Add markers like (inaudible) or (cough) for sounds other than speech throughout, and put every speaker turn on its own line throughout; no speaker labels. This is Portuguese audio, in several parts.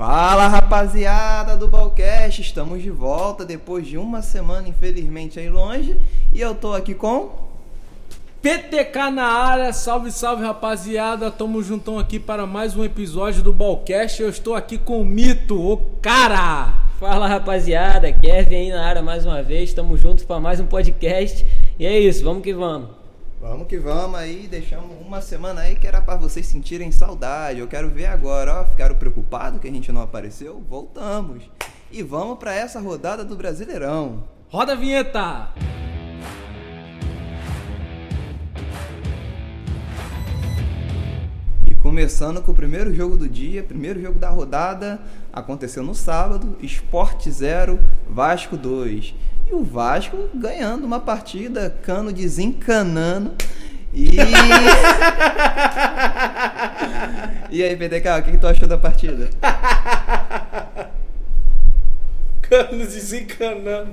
Fala rapaziada do Balcast, estamos de volta depois de uma semana, infelizmente, aí longe. E eu tô aqui com.
PTK na área, salve, salve rapaziada, tamo juntão aqui para mais um episódio do Balcast. Eu estou aqui com o Mito, o cara!
Fala rapaziada, Kevin aí na área mais uma vez, tamo juntos para mais um podcast. E é isso, vamos que vamos.
Vamos que vamos aí, deixamos uma semana aí que era para vocês sentirem saudade. Eu quero ver agora, ó, ficaram preocupados que a gente não apareceu? Voltamos. E vamos para essa rodada do Brasileirão.
Roda a vinheta!
E começando com o primeiro jogo do dia, primeiro jogo da rodada, aconteceu no sábado, Sport 0, Vasco 2. E o Vasco ganhando uma partida, Cano desencanando. E. (laughs) e aí, PDK, o que, que tu achou da partida? (laughs)
Cano desencanando.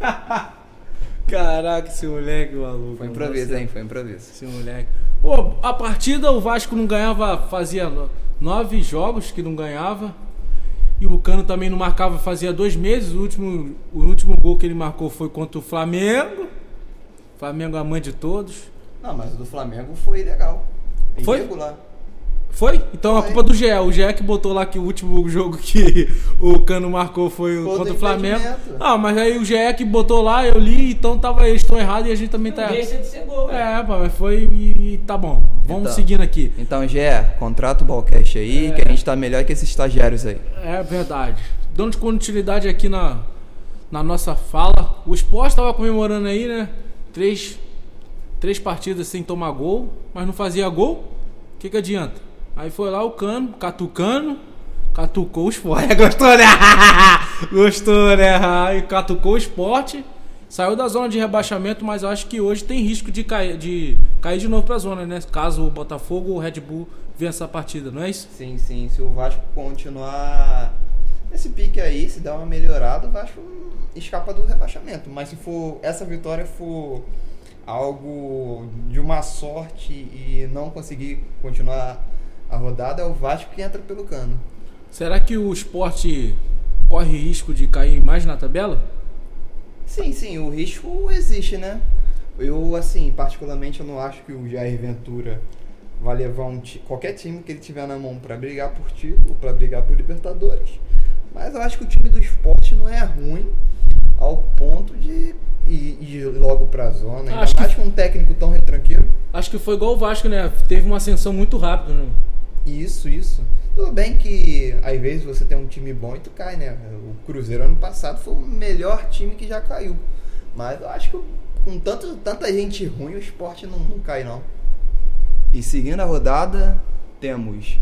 (laughs) Caraca, esse moleque maluco.
Foi improviso,
Nossa,
hein? Foi improviso.
Esse moleque. Pô, a partida o Vasco não ganhava, fazia no- nove jogos que não ganhava. E o Cano também não marcava fazia dois meses. O último, o último gol que ele marcou foi contra o Flamengo. Flamengo é a mãe de todos.
Não, mas o do Flamengo foi legal.
Foi?
Irregular.
Foi? Então a
Foi.
culpa do GE. O GE que botou lá que o último (laughs) jogo que o Cano marcou foi o
Foi
contra o Flamengo. Ah, mas aí o GE que botou lá, eu li, então tava, eles estão errados e a gente também tá errado.
Deixa de ser gol, velho.
É, mas foi e, e tá bom. Vamos
Então.
seguindo aqui.
Então, Gé, contrata o Balcast aí,
É.
que a gente tá melhor que esses estagiários aí.
É verdade. Dando continuidade aqui na, na nossa fala. O Sport estava comemorando aí, né? Três, três partidas sem tomar gol, mas não fazia gol. O que, que adianta? Aí foi lá o Cano, catucano, catucou o Sport. (laughs) Gostou, né? (laughs) Gostou, né? Aí catucou o Sport. Saiu da zona de rebaixamento, mas eu acho que hoje tem risco de cair de, cair de novo pra zona, né? Caso o Botafogo ou o Red Bull vença a partida, não é isso?
Sim, sim. Se o Vasco continuar nesse pique aí, se dar uma melhorada, o Vasco escapa do rebaixamento. Mas se for essa vitória for algo de uma sorte e não conseguir continuar a rodada, é o Vasco que entra pelo cano.
Será que o esporte corre risco de cair mais na tabela?
Sim, sim, o risco existe, né? Eu, assim, particularmente, eu não acho que o Jair Ventura vai levar um qualquer time que ele tiver na mão pra brigar por título, pra brigar por Libertadores. Mas eu acho que o time do esporte não é ruim ao ponto de ir, ir logo pra zona. Ainda
Acho que-
mais com um técnico tão retranqueiro.
Acho que foi igual o Vasco, né? Teve uma ascensão muito rápida. Né?
Isso, isso. Tudo bem que às vezes você tem um time bom e tu cai, né? O Cruzeiro ano passado foi o melhor time que já caiu. Mas eu acho que com tanto, tanta gente ruim o esporte não, não cai não. E seguindo a rodada, temos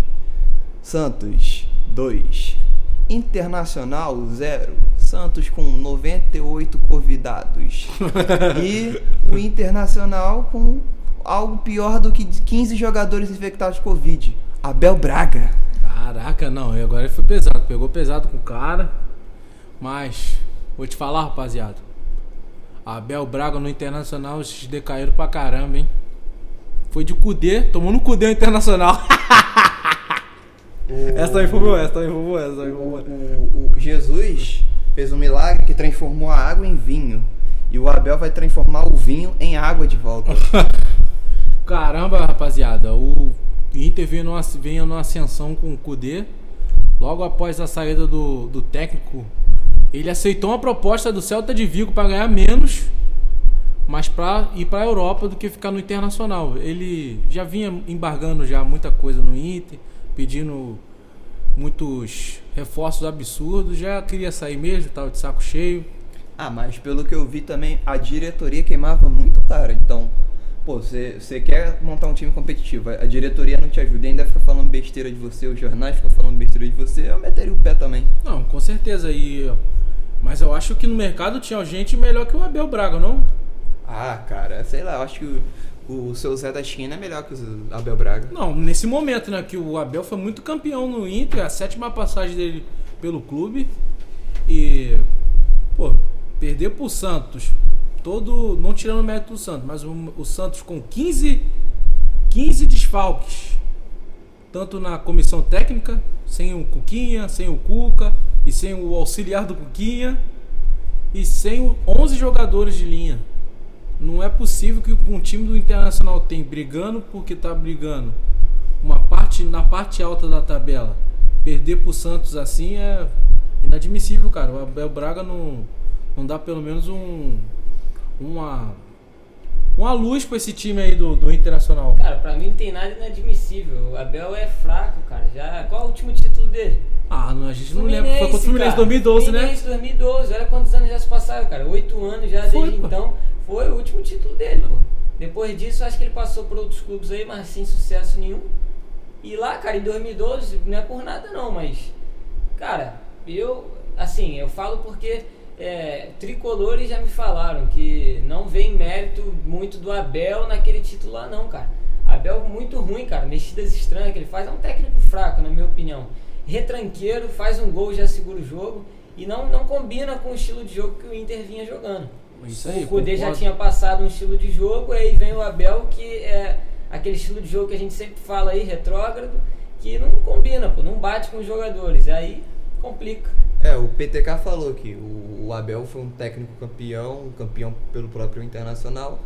Santos 2, Internacional 0, Santos com 98 convidados. (laughs) e o Internacional com algo pior do que 15 jogadores infectados de Covid. Abel Braga.
Caraca, não. E agora ele foi pesado. Pegou pesado com o cara. Mas, vou te falar, rapaziada. Abel Braga no Internacional, esses decaíram pra caramba, hein? Foi de Cudê, tomou no Cudê o Internacional. (laughs) essa aí foi boa, essa aí foi boa, essa
O,
foi boa.
o- o Jesus fez um milagre que transformou a água em vinho. E o Abel vai transformar o vinho em água de volta. (laughs)
Caramba, rapaziada, o Inter veio numa, numa ascensão com o Kudê. Logo após a saída do, do técnico, ele aceitou uma proposta do Celta de Vigo para ganhar menos, mas para ir para a Europa do que ficar no Internacional. Ele já vinha embargando já muita coisa no Inter, pedindo muitos reforços absurdos, já queria sair mesmo, tava de saco cheio.
ah, mas pelo que eu vi também, a diretoria queimava muito cara. Então, pô, você você quer montar um time competitivo, a diretoria não te ajuda e ainda fica falando besteira de você, os jornais ficam falando besteira de você, eu meteria o pé também.
Não, com certeza. E, mas eu acho que no mercado tinha gente melhor que o Abel Braga, não?
Ah, cara, sei lá, eu acho que o, o seu Zé da Esquina é melhor que o Abel Braga.
Não, nesse momento, né? Que o Abel foi muito campeão no Inter, a sétima passagem dele pelo clube. E, pô, perder pro Santos, todo. Não tirando o mérito do Santos, mas o, o Santos com 15, 15 desfalques, tanto na comissão técnica, sem o Cuquinha, sem o Cuca e sem o auxiliar do Cuquinha e sem o 11 jogadores de linha. Não é possível que um time do Internacional tem brigando porque tá brigando uma parte na parte alta da tabela. Perder pro Santos assim é inadmissível, cara. O Abel Braga não, não dá pelo menos um uma uma luz pra esse time aí do, do Internacional.
Cara, pra mim não tem nada inadmissível. O Abel é fraco, cara. Já, qual é o último título dele?
Ah, não, a gente não lembra. Foi contra o Fluminense 2012,
né? Fluminense 2012. Olha quantos anos já se passaram, cara. Oito anos já
Foi,
desde
pô.
então. Foi o último título dele, pô. Depois disso, acho que ele passou por outros clubes aí, mas sem sucesso nenhum. E lá, cara, em 2012, não é por nada não, mas... Cara, eu... Assim, eu falo porque... É, tricolores já me falaram que não vem mérito muito do Abel naquele título lá não, cara. Abel muito ruim, cara. Mexidas estranhas que ele faz. É um técnico fraco, na minha opinião. Retranqueiro, faz um gol, já segura o jogo. E não, não combina com o estilo de jogo que o Inter vinha jogando.
Isso aí,
o Kudê já tinha passado um estilo de jogo, aí vem o Abel, que é aquele estilo de jogo que a gente sempre fala aí, retrógrado, que não combina, pô, não bate com os jogadores. Aí complica.
É, o PTK falou que o, o Abel foi um técnico campeão, campeão pelo próprio Internacional.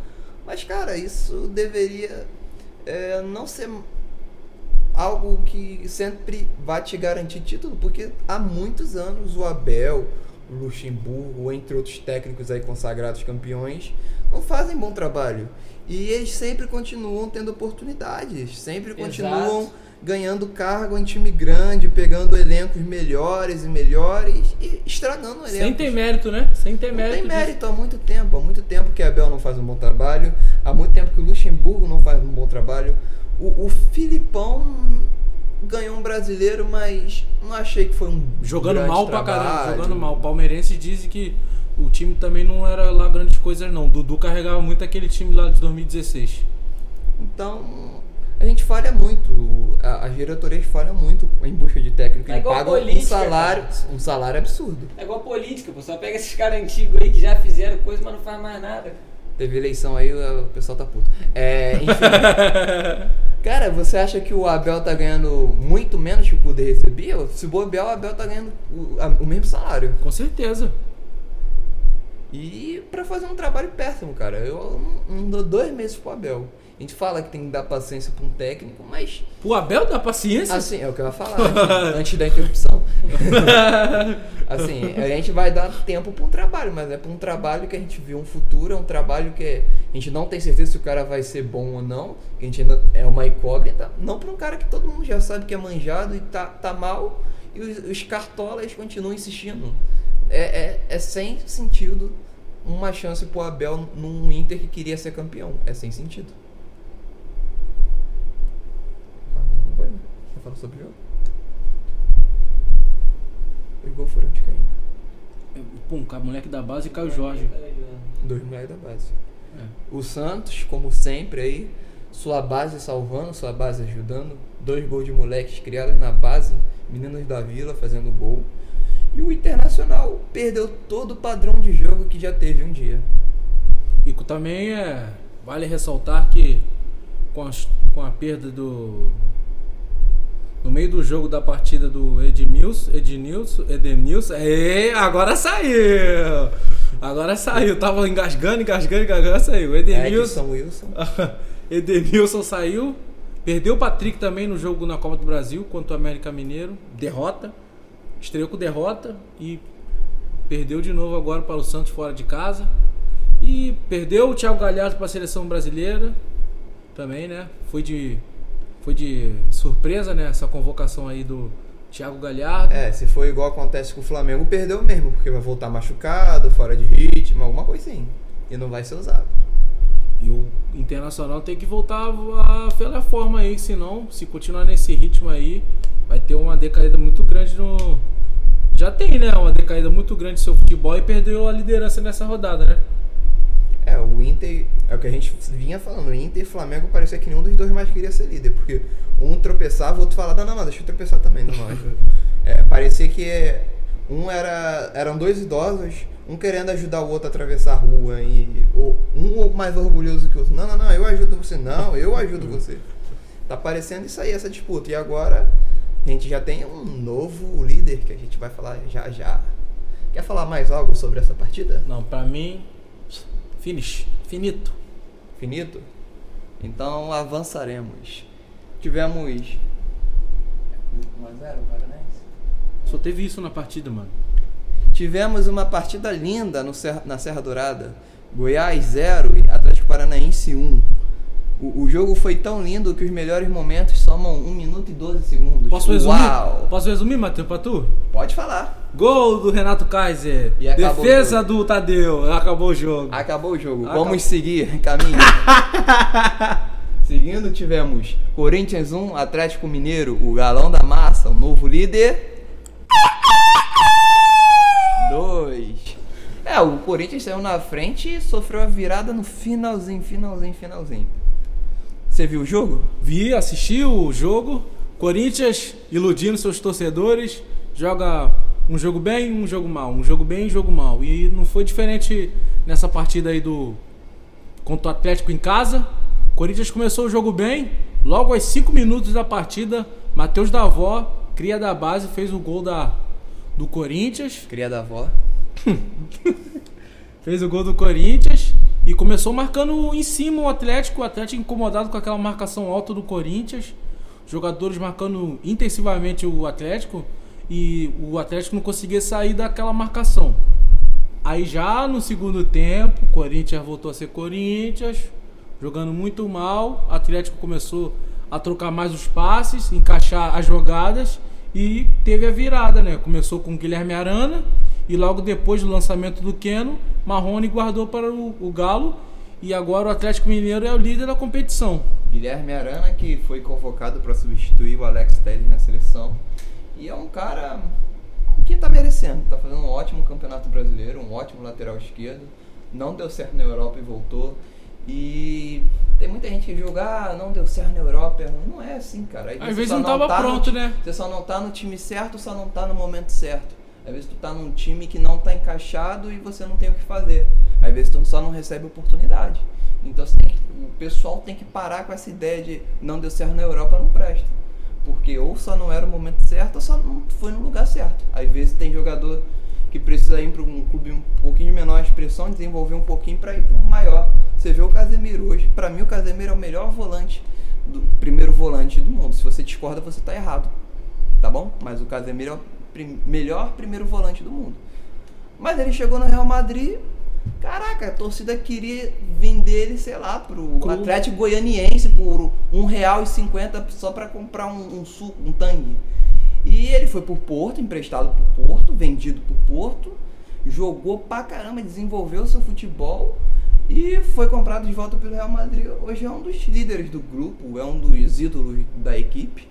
Mas, cara, isso deveria é, não ser algo que sempre vai te garantir título, porque há muitos anos o Abel, o Luxemburgo, entre outros técnicos aí consagrados campeões, não fazem bom trabalho. E eles sempre continuam tendo oportunidades, sempre continuam
Exato.
Ganhando cargo em time grande, pegando elencos melhores e melhores e estragando elencos.
Sem ter mérito, né? Sem ter
Não
mérito.
tem
disso.
mérito há muito tempo, há muito tempo que Abel não faz um bom trabalho, há muito tempo que o Luxemburgo não faz um bom trabalho. O, o Filipão ganhou um brasileiro, mas não achei que foi um
Jogando mal pra caramba,
trabalho.
jogando mal. O palmeirense dizem que o time também não era lá grandes coisas, não. O Dudu carregava muito aquele time lá de 2016.
Então, a gente falha muito, as diretorias falham muito em busca de técnico.
É
Eles
igual
pagam um
política,
salário,
cara.
um salário absurdo.
É igual política, pô. Só pega esses caras antigos aí que já fizeram coisa, mas não faz mais nada.
Teve eleição aí, o pessoal tá puto. É, enfim. (laughs) Cara, você acha que o Abel tá ganhando muito menos que o Kudê recebia? Se bobear, o Abel tá ganhando o, a- o mesmo salário.
Com certeza.
E pra fazer um trabalho péssimo, cara. Eu não, não dou dois meses pro Abel. A gente fala que tem que dar paciência pra um técnico, mas
O Abel dá paciência?
assim, é o que eu ia falar antes, (laughs) antes da interrupção. (laughs) Assim, a gente vai dar tempo pra um trabalho, mas é pra um trabalho que a gente vê um futuro, é um trabalho que a gente não tem certeza se o cara vai ser bom ou não, que a gente ainda é uma incógnita, não pra um cara que todo mundo já sabe que é manjado e tá, tá mal, e os, os cartolas continuam insistindo. É, é, é sem sentido uma chance pro Abel num Inter que queria ser campeão. É sem sentido. Quer falar sobre o jogo? Os gols foram de quem?
Pum, com a moleque da base caiu o Jorge.
Dois moleques da base.
É.
O Santos, como sempre aí, sua base salvando, sua base ajudando. Dois gols de moleques criados na base, meninos da vila fazendo gol. E o Internacional perdeu todo o padrão de jogo que já teve um dia.
E também é, vale ressaltar que com, as- com a perda do. Meio do jogo da partida do Edmilson, Ednilson, Edenilson, agora saiu! Agora saiu, tava engasgando, engasgando, engasgando, saiu. Edenilson,
Edson Wilson. (laughs)
Edenilson saiu, perdeu o Patrick também no jogo na Copa do Brasil contra o América Mineiro, derrota, estreou com derrota e perdeu de novo agora para o Santos fora de casa. E perdeu o Thiago Galhardo para a seleção brasileira também, né? Foi de foi de surpresa, né, essa convocação aí do Thiago Galhardo.
É, se for igual acontece com o Flamengo, perdeu mesmo, porque vai voltar machucado, fora de ritmo, alguma coisa assim. E não vai ser usado.
E o Internacional tem que voltar a pela forma aí, senão, se continuar nesse ritmo aí, vai ter uma decaída muito grande no. Já tem, né? Uma decaída muito grande no seu futebol e perdeu a liderança nessa rodada, né?
É, o Inter, é o que a gente vinha falando, o Inter e Flamengo parecia que nenhum dos dois mais queria ser líder, porque um tropeçava, o outro falava, não, não, deixa eu tropeçar também, não, não. deixa eu-" É, parecia que um era, eram dois idosos, um querendo ajudar o outro a atravessar a rua, e um mais orgulhoso que o outro, não, não, não, eu ajudo você, não, eu ajudo você. Tá parecendo isso aí, essa disputa, e agora a gente já tem um novo líder que a gente vai falar já já. Quer falar mais algo sobre essa partida?
Não, pra mim, finish, finito.
Finito? Então avançaremos. Tivemos 1 x 0 Paranense.
Só teve isso na partida, mano.
Tivemos uma partida linda no Serra- na Serra Dourada. Goiás 0 e Atlético Paranaense 1. O, o jogo foi tão lindo que os melhores momentos somam 1 minuto e 12 segundos.
Posso resumir?
Uau!
Posso resumir, Matheus, pra tu?
Pode falar.
Gol do Renato Kaiser.
E
Defesa do Tadeu. Acabou o jogo.
Acabou o jogo.
Acabou.
Vamos seguir (laughs) caminho. Seguindo, tivemos Corinthians 1, Atlético Mineiro, o galão da massa, o novo líder. 2. É, o Corinthians saiu na frente e sofreu a virada no finalzinho, finalzinho, finalzinho. Você viu o jogo?
Vi, assisti o jogo. Corinthians iludindo seus torcedores. Joga um jogo bem, um jogo mal. Um jogo bem, um jogo mal. E não foi diferente nessa partida aí do. Contra o Atlético em casa. Corinthians começou o jogo bem. Logo aos 5 minutos da partida, Matheus Davó, cria da base, fez o gol da, do Corinthians.
Cria da avó. (laughs)
Fez o gol do Corinthians e começou marcando em cima o Atlético. O Atlético incomodado com aquela marcação alta do Corinthians. Jogadores marcando intensivamente o Atlético e o Atlético não conseguia sair daquela marcação. Aí já no segundo tempo, o Corinthians voltou a ser Corinthians, jogando muito mal. O Atlético começou a trocar mais os passes, encaixar as jogadas e teve a virada, né? Começou com o Guilherme Arana e logo depois do lançamento do Keno, Marrone guardou para o, o Galo e agora o Atlético Mineiro é o líder da competição.
Guilherme Arana, que foi convocado para substituir o Alex Telles na seleção. E é um cara que tá merecendo. Tá fazendo um ótimo campeonato brasileiro, um ótimo lateral esquerdo. Não deu certo na Europa e voltou. E tem muita gente que julga, ah, não deu certo na Europa. é ruim." Não é assim, cara.
Às vezes não tava
tá no
pronto,
ti-
né?
Você só não tá no time certo, só não tá no momento certo. Às vezes tu tá num time que não tá encaixado e você não tem o que fazer. Às vezes tu só não recebe oportunidade. Então que- o pessoal tem que parar com essa ideia de não deu certo na Europa, não presta. Porque ou só não era o momento certo ou só não foi no lugar certo. Às vezes tem jogador que precisa ir para um clube um pouquinho de menor expressão, desenvolver um pouquinho para ir para um maior. Você vê o Casemiro hoje, para mim o Casemiro é o melhor volante, do primeiro volante do mundo. Se você discorda, você tá errado. Tá bom? Mas o Casemiro é o prim- melhor primeiro volante do mundo. Mas ele chegou no Real Madrid, caraca, a torcida queria vender ele, sei lá, pro
Clube.
Atlético Goianiense por um real e cinquenta só para comprar um, um suco, um tangue. E ele foi pro Porto, emprestado pro Porto, vendido pro Porto, jogou pra caramba, desenvolveu seu futebol e foi comprado de volta pelo Real Madrid. Hoje é um dos líderes do grupo, é um dos ídolos da equipe.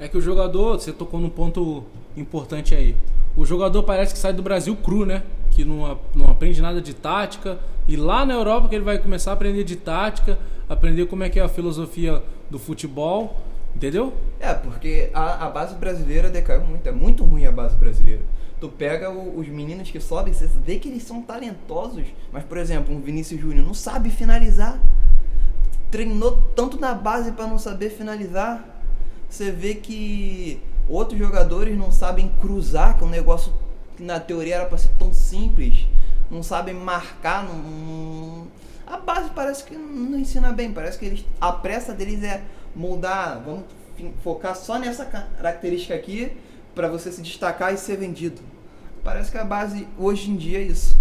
É que o jogador, você tocou num ponto importante aí. O jogador parece que sai do Brasil cru, né? Que não, não aprende nada de tática. E lá na Europa que ele vai começar a aprender de tática, aprender como é que é a filosofia do futebol, entendeu?
É, porque a, a base brasileira decaiu muito, é muito ruim a base brasileira. Tu pega o- os meninos que sobem, você vê que eles são talentosos, mas, por exemplo, um Vinícius Júnior não sabe finalizar. Treinou tanto na base para não saber finalizar. Você vê que outros jogadores não sabem cruzar, que é um negócio que na teoria era para ser tão simples. Não sabem marcar, não, não- a base parece que não ensina bem. Parece que eles, a pressa deles é moldar, vamos focar só nessa característica aqui para você se destacar e ser vendido. Parece que a base hoje em dia é isso.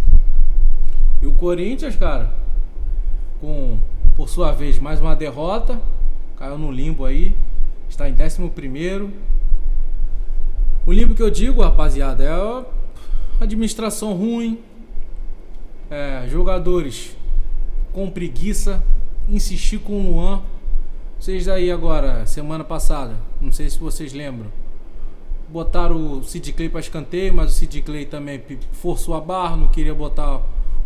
E o Corinthians, cara, com por sua vez mais uma derrota, caiu no limbo aí, está em 11 primeiro. O limbo que eu digo, rapaziada, é administração ruim, é, jogadores com preguiça, insistir com o Luan. Vocês aí agora, semana passada, não sei se vocês lembram, botaram o Sid Clay para escanteio, mas o Sid Clay também forçou a barra, não queria botar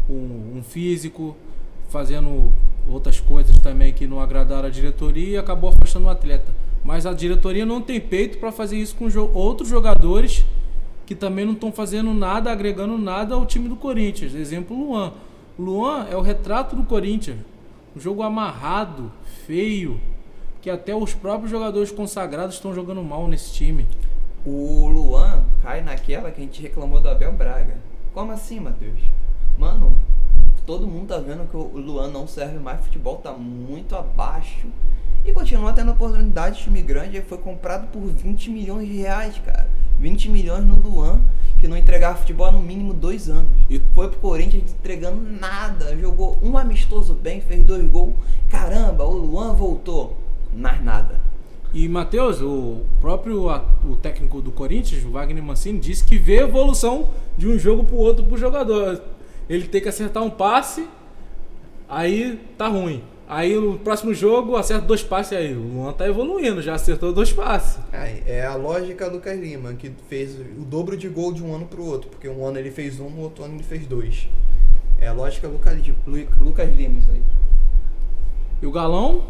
um, um físico, fazendo outras coisas também que não agradaram a diretoria e acabou afastando o atleta. Mas a diretoria não tem peito para fazer isso com jo- outros jogadores que também não estão fazendo nada, agregando nada ao time do Corinthians. Exemplo, Luan. Luan é o retrato do Corinthians. Um jogo amarrado, feio, que até os próprios jogadores consagrados estão jogando mal nesse time.
O Luan cai naquela que a gente reclamou do Abel Braga. Como assim, Matheus? Mano, todo mundo tá vendo que o Luan não serve mais, futebol tá muito abaixo. E continua tendo oportunidade, time grande, ele foi comprado por 20 milhões de reais, cara. 20 milhões no Luan, que não entregava futebol há no mínimo dois anos.
E-
Foi pro Corinthians entregando nada, jogou um amistoso bem, fez dois gols. Caramba, o Luan voltou. Mais nada.
E Matheus, o próprio o técnico do Corinthians, o Wagner Mancini, disse que vê a evolução de um jogo pro outro pro jogador. Ele tem que acertar um passe, aí tá ruim. Aí no próximo jogo acerta dois passes aí. O Luan tá evoluindo, já acertou dois passes.
É, é a lógica do Lucas Lima, que fez o dobro de gol de um ano pro outro, porque um ano ele fez um, no outro ano ele fez dois. É a lógica do Lucas
Lucas Lima, isso aí.
E o Galão,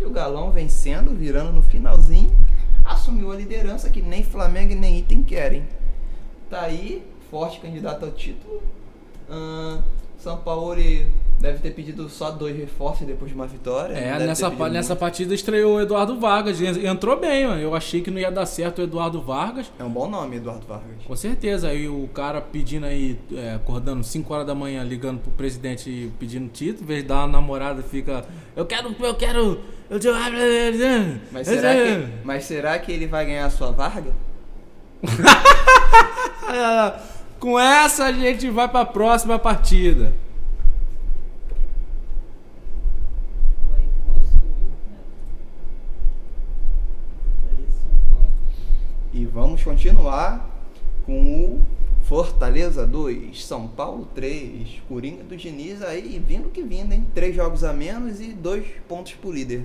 E o Galão vencendo, virando no finalzinho, assumiu a liderança que nem Flamengo e nem Item querem. Tá aí, forte candidato ao título. Ahn, São Paulo deve ter pedido só dois reforços depois de uma vitória.
é, nessa, pa- nessa
muito.
partida estreou o Eduardo Vargas. En- Entrou bem, mano. Eu achei que não ia dar certo o Eduardo Vargas.
É um bom nome, Eduardo Vargas.
Com certeza, aí o cara pedindo aí, é, acordando 5 horas da manhã, ligando pro presidente e pedindo título, em vez de dar uma namorada, fica. Eu quero, eu quero. Eu te...
Mas será, que, mas será que ele vai ganhar a sua Varga?
Ah, (laughs) Com essa a gente vai pra próxima partida.
Vai, moço, né? Ali de São Paulo.
E vamos continuar com o Fortaleza 2, São Paulo 3, Coringa do Diniz aí vindo que vindo, hein? Três jogos a menos e dois pontos pro líder.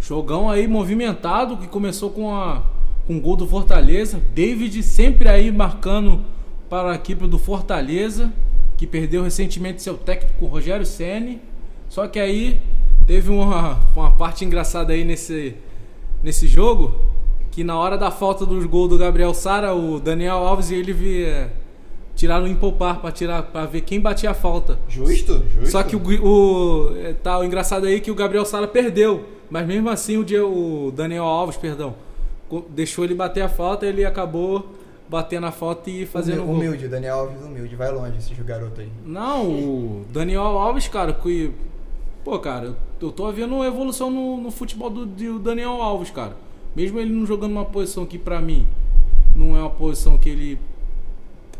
Jogão aí movimentado que começou com a com o gol do Fortaleza. David sempre aí marcando para a equipe do Fortaleza, que perdeu recentemente seu técnico Rogério Ceni. Só que aí teve uma, uma parte engraçada aí nesse, nesse jogo, que na hora da falta do gol do Gabriel Sara, o Daniel Alves e ele vi, é, tiraram em poupar para tirar para ver quem batia a falta.
Justo, justo.
Só que o, o, é, tá, o engraçado aí que o Gabriel Sara perdeu. Mas mesmo assim o, o Daniel Alves, perdão, deixou ele bater a falta ele acabou batendo a falta e fazendo o gol.
Humilde, Daniel Alves humilde, vai longe esse garoto aí.
Não, o Daniel Alves, cara, que. Pô, cara, eu tô vendo uma evolução no, no futebol do, do Daniel Alves, cara. Mesmo ele não jogando uma posição que pra mim não é uma posição que ele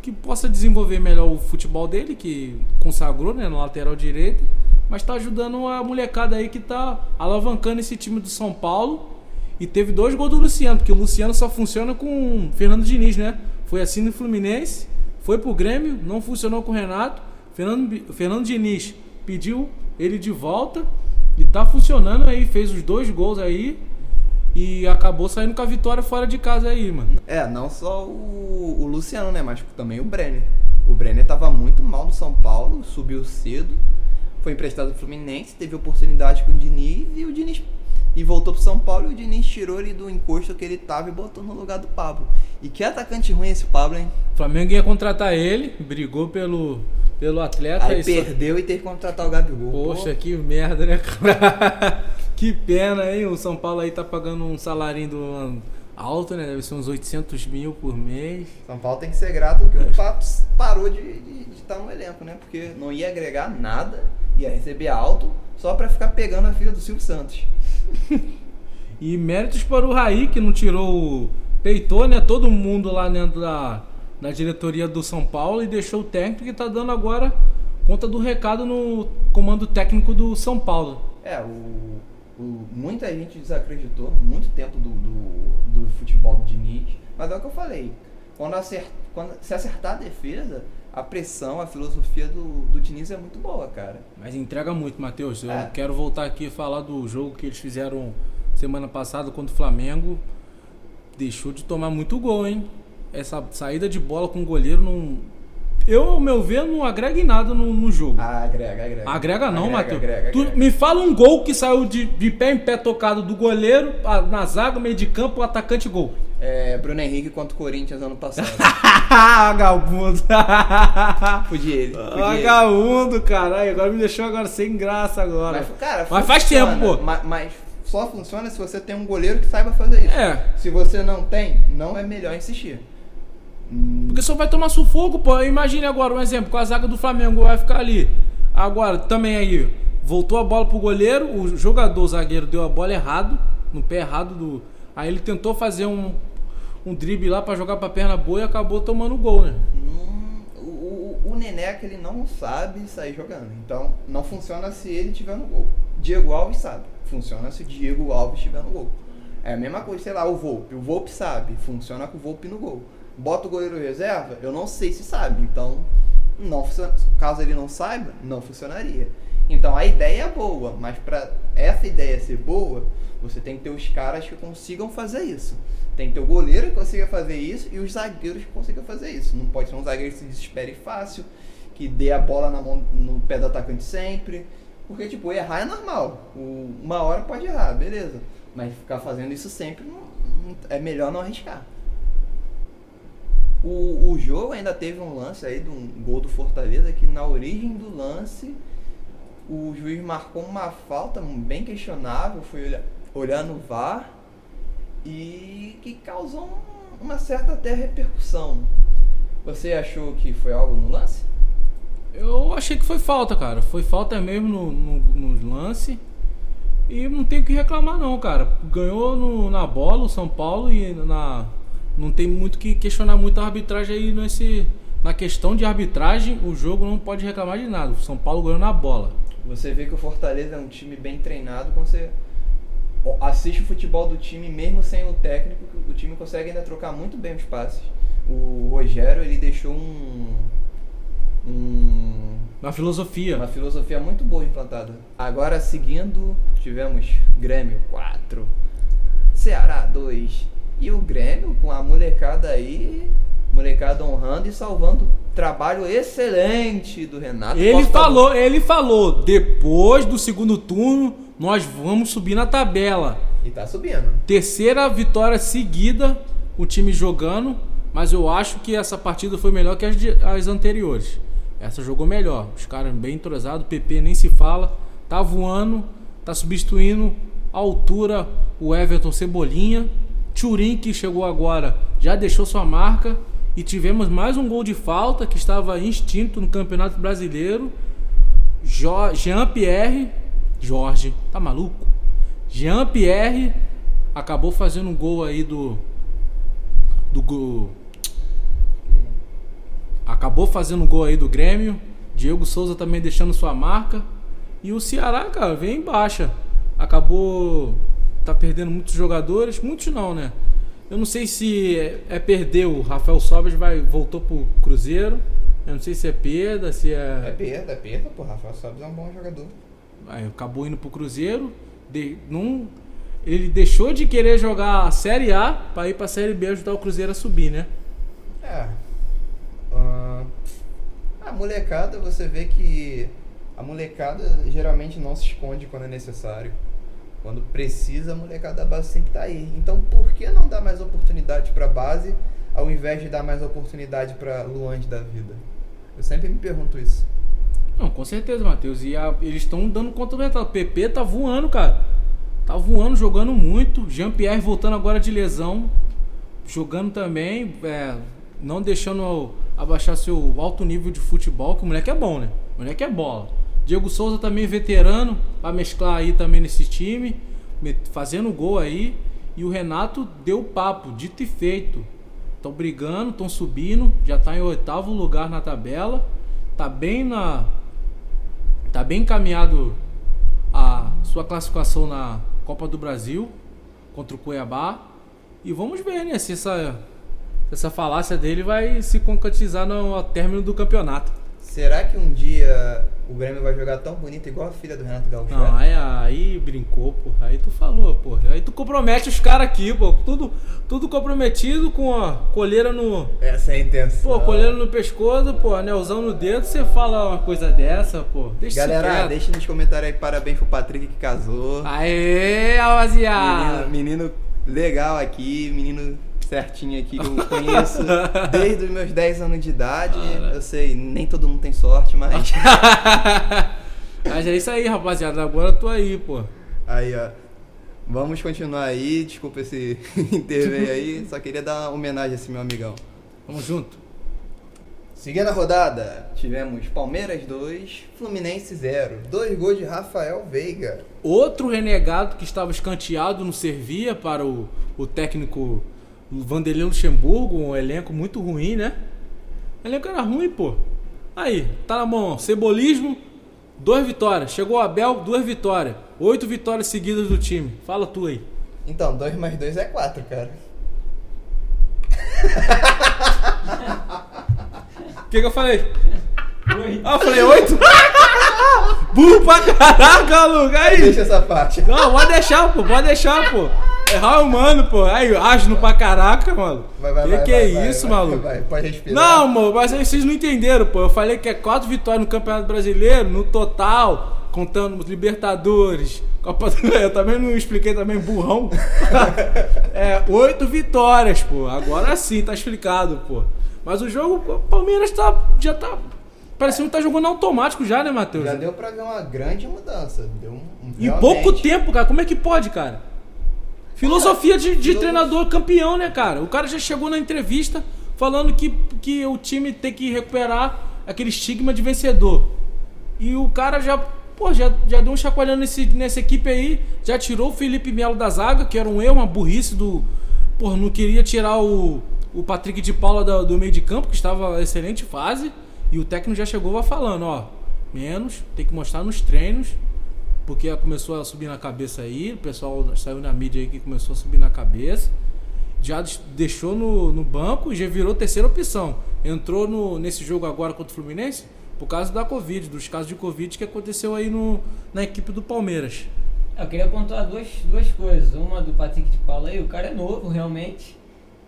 que possa desenvolver melhor o futebol dele, que consagrou, né, na lateral direita, mas tá ajudando a molecada aí que tá alavancando esse time do São Paulo. E teve dois gols do Luciano, porque o Luciano só funciona com o Fernando Diniz, né? Foi assim no Fluminense, foi pro Grêmio, não funcionou com o Renato. Fernando, Fernando Diniz pediu ele de volta e tá funcionando aí, fez os dois gols aí e acabou saindo com a vitória fora de casa aí, mano.
É, não só o, o Luciano, né? Mas também o Brenner. O Brenner tava muito mal no São Paulo, subiu cedo, foi emprestado pro Fluminense, teve oportunidade com o Diniz e o Diniz. E voltou pro São Paulo e o Diniz tirou ele do encosto que ele tava e botou no lugar do Pablo. E que atacante ruim esse Pablo, hein?
O Flamengo ia contratar ele, brigou pelo, pelo atleta.
Aí
e só-
perdeu e teve que contratar o Gabigol.
Poxa, que merda, né, cara? (laughs) que pena, hein? O São Paulo aí tá pagando um salarinho do alto, né? Deve ser uns 800 mil por mês.
São Paulo tem que ser grato porque o Pato parou de, estar no elenco, né?
Porque não ia agregar nada, ia receber alto só pra ficar pegando a filha do Silvio Santos. (laughs)
E méritos para o Raí, que não tirou o. Peitou, né? Todo mundo lá dentro da, da diretoria do São Paulo e deixou o técnico que tá dando agora conta do recado no comando técnico do São Paulo.
É, o, o- muita gente desacreditou muito tempo do, do, do futebol do Diniz, mas é o que eu falei. Quando, acert, quando se acertar a defesa, a pressão, a filosofia do, do Diniz é muito boa, cara.
Mas entrega muito, Matheus. Eu
É.
quero voltar aqui e falar do jogo que eles fizeram semana passada contra o Flamengo. Deixou de tomar muito gol, hein? Essa saída de bola com o goleiro não. Eu, ao meu ver, não agrega em nada no, no jogo.
Ah, agrega, agrega.
Agrega não, Matheus. me fala um gol que saiu de, de pé em pé tocado do goleiro, a- na zaga, meio de campo, o atacante gol.
É, Bruno Henrique contra o Corinthians ano passado. (laughs)
Vagabundo. (laughs)
Fudi ele.
Vagabundo, caralho. Agora me deixou agora sem graça agora.
Mas, cara,
Mas faz tempo, pô.
Mas, mas só funciona se você tem um goleiro que saiba fazer isso.
É,
Se você não tem, não é melhor insistir.
Porque só vai tomar sufoco, pô. Imagine agora um exemplo, com a zaga do Flamengo vai ficar ali. Agora, também aí, voltou a bola pro goleiro, o jogador, o zagueiro, deu a bola errado, no pé errado do. Aí ele tentou fazer um, um drible lá pra jogar pra perna boa e acabou tomando gol, né?
Hum, o, o, o Neneca ele não sabe sair jogando. Então não funciona se ele estiver no gol. Diego Alves sabe. Funciona se o Diego Alves estiver no gol. É a mesma coisa, sei lá, o Volpe. O Volpe sabe. Funciona com o Volpe no gol. Bota o goleiro reserva? Eu não sei se sabe. Então, não funciona. caso ele não saiba, não funcionaria. Então a ideia é boa, mas para essa ideia ser boa, você tem que ter os caras que consigam fazer isso. Tem que ter o goleiro que consiga fazer isso e os zagueiros que consigam fazer isso. Não pode ser um zagueiro que se desespere fácil, que dê a bola na mão, no pé do atacante sempre. Porque, tipo, errar é normal. Uma hora pode errar, beleza. Mas ficar fazendo isso sempre é melhor não arriscar. O, o jogo ainda teve um lance aí de um gol do Fortaleza que na origem do lance o juiz marcou uma falta bem questionável, foi olhar, no VAR e que causou um- uma certa até repercussão. Você achou que foi algo no lance?
Eu achei que foi falta, cara. Foi falta mesmo no, no, no lance. E não tem o que reclamar não, cara. Ganhou no- na bola o São Paulo e na. Não tem muito que questionar muito a arbitragem aí nesse. Na questão de arbitragem, o jogo não pode reclamar de nada. O São Paulo ganhou na bola.
Você vê que o Fortaleza é um time bem treinado, quando você assiste o futebol do time, mesmo sem o técnico, o time consegue ainda trocar muito bem os passes. O Rogério, ele deixou um, um
Na filosofia.
uma filosofia muito boa implantada. Agora, seguindo, tivemos Grêmio 4, Ceará 2 e o Grêmio com a molecada aí, molecada honrando e salvando trabalho excelente do Renato.
Ele
falar?
falou, ele falou, depois do segundo turno, nós vamos subir na tabela.
E tá subindo.
Terceira vitória seguida, o time jogando, mas eu acho que essa partida foi melhor que as, de- as anteriores. Essa jogou melhor. Os caras bem entrosados, PP nem se fala, tá voando, tá substituindo a altura o Everton Cebolinha. Turin, que chegou agora, já deixou sua marca. E tivemos mais um gol de falta que estava instinto no Campeonato Brasileiro. Jo- Jean-Pierre, Jorge, tá maluco? Jean-Pierre acabou fazendo um gol aí do. Do gol. Acabou fazendo um gol aí do Grêmio. Diego Souza também deixando sua marca. E o Ceará, cara, vem em baixa. Acabou. Tá perdendo muitos jogadores. Muitos não, né? Eu não sei se é, é perder o Rafael Sobres vai voltou pro Cruzeiro. Eu não sei se é perda, se
É perda, é perda, pô. Rafael Sobres é um bom jogador.
Aí acabou indo pro Cruzeiro. De, não, ele deixou de querer jogar a Série A pra ir pra Série B ajudar o Cruzeiro a subir, né?
É. Ah, a molecada, você vê que a molecada geralmente não se esconde quando é necessário. Quando precisa, a molecada da base sempre tá aí. Então, por que não dar mais oportunidade pra base ao invés de dar mais oportunidade pra Luande da vida? Eu sempre me pergunto isso.
Não, com certeza, Matheus. E a- eles estão dando conta do recado. O PP tá voando, cara. Tá voando, jogando muito. Jean-Pierre voltando agora de lesão. Jogando também. é, não deixando abaixar seu alto nível de futebol, que o moleque é bom, né? O moleque é bola. Diego Souza também veterano, pra mesclar aí também nesse time, fazendo gol aí. E o Renato deu papo, dito e feito. Estão brigando, estão subindo, já tá em oitavo lugar na tabela. Tá bem na. Tá bem encaminhado a sua classificação na Copa do Brasil contra o Cuiabá. E vamos ver, né, se essa, essa falácia dele vai se concretizar no término do campeonato.
Será que um dia o Grêmio vai jogar tão bonito igual a filha do Renato Gaúcho?
Não, aí, aí brincou, pô. Aí tu falou, pô. Aí tu compromete os caras aqui, pô. Tudo, tudo comprometido com a coleira no.
Essa é a intenção.
Pô, coleira no pescoço, pô, anelzão no dedo, você fala uma coisa dessa, pô. Deixa
Galera, deixa nos comentários aí parabéns pro Patrick que casou.
Aê, rapaziada!
Menino, menino legal aqui, menino certinho aqui que eu conheço desde os meus 10 anos de idade. Eu sei, nem todo mundo tem sorte, mas. (laughs)
Mas é isso aí, rapaziada. Agora eu tô aí, pô.
aí, ó. Vamos continuar aí, desculpa esse (laughs) interveio aí, só queria dar uma homenagem a esse meu amigão.
Vamos junto.
Seguindo a rodada, tivemos Palmeiras 2, Fluminense 0. Dois gols de Rafael Veiga.
Outro renegado que estava escanteado não servia para o, o técnico Vanderlei Luxemburgo, um elenco muito ruim, né? O elenco era ruim, pô. Aí, tá na mão, cebolismo, duas vitórias. Chegou o Abel, duas vitórias. Oito vitórias seguidas do time. Fala tu aí.
Então, 2 mais 2 é 4, cara.
O que, que eu falei?
Oi.
Ah, eu falei oito? (laughs) Burro pra caraca, Luca. Aí.
Deixa essa parte.
Não, pode deixar, pô. Pode deixar, pô. Errar é humano, pô. Aí, asno pra caraca, mano.
Vai, vai,
que
vai,
que
vai,
é
vai,
isso,
vai,
maluco?
Vai, pode respirar.
Não, mano, mas aí vocês não entenderam, pô. Eu falei que é quatro vitórias no Campeonato Brasileiro, no total, contando os Libertadores. Copa do... Eu também não expliquei também, burrão. (laughs) é, oito vitórias, pô. Agora sim, tá explicado, pô. Mas o jogo, o Palmeiras tá, já tá. Parecendo que tá jogando automático já, né, Matheus?
Já deu pra ver uma grande mudança. Deu um, um-
Em pouco tempo, cara. Como é que pode, cara? Filosofia de, de treinador campeão, né, cara? O cara já chegou na entrevista falando que, que o time tem que recuperar aquele estigma de vencedor. E o cara já, pô, já, já deu um chacoalhando nesse, nessa equipe aí, já tirou o Felipe Melo da zaga, que era um erro, uma burrice do. Pô, não queria tirar o, o Patrick de Paula da- do meio de campo, que estava em excelente fase. E o técnico já chegou falando, ó, menos, tem que mostrar nos treinos, porque começou a subir na cabeça aí, o pessoal saiu na mídia aí que começou a subir na cabeça. Já deixou no, no banco e já virou terceira opção. Entrou no, nesse jogo agora contra o Fluminense por causa da Covid, dos casos de Covid que aconteceu aí no, na equipe do Palmeiras.
Eu queria pontuar duas, duas coisas. Uma do Patrick de Paula aí, o cara é novo realmente.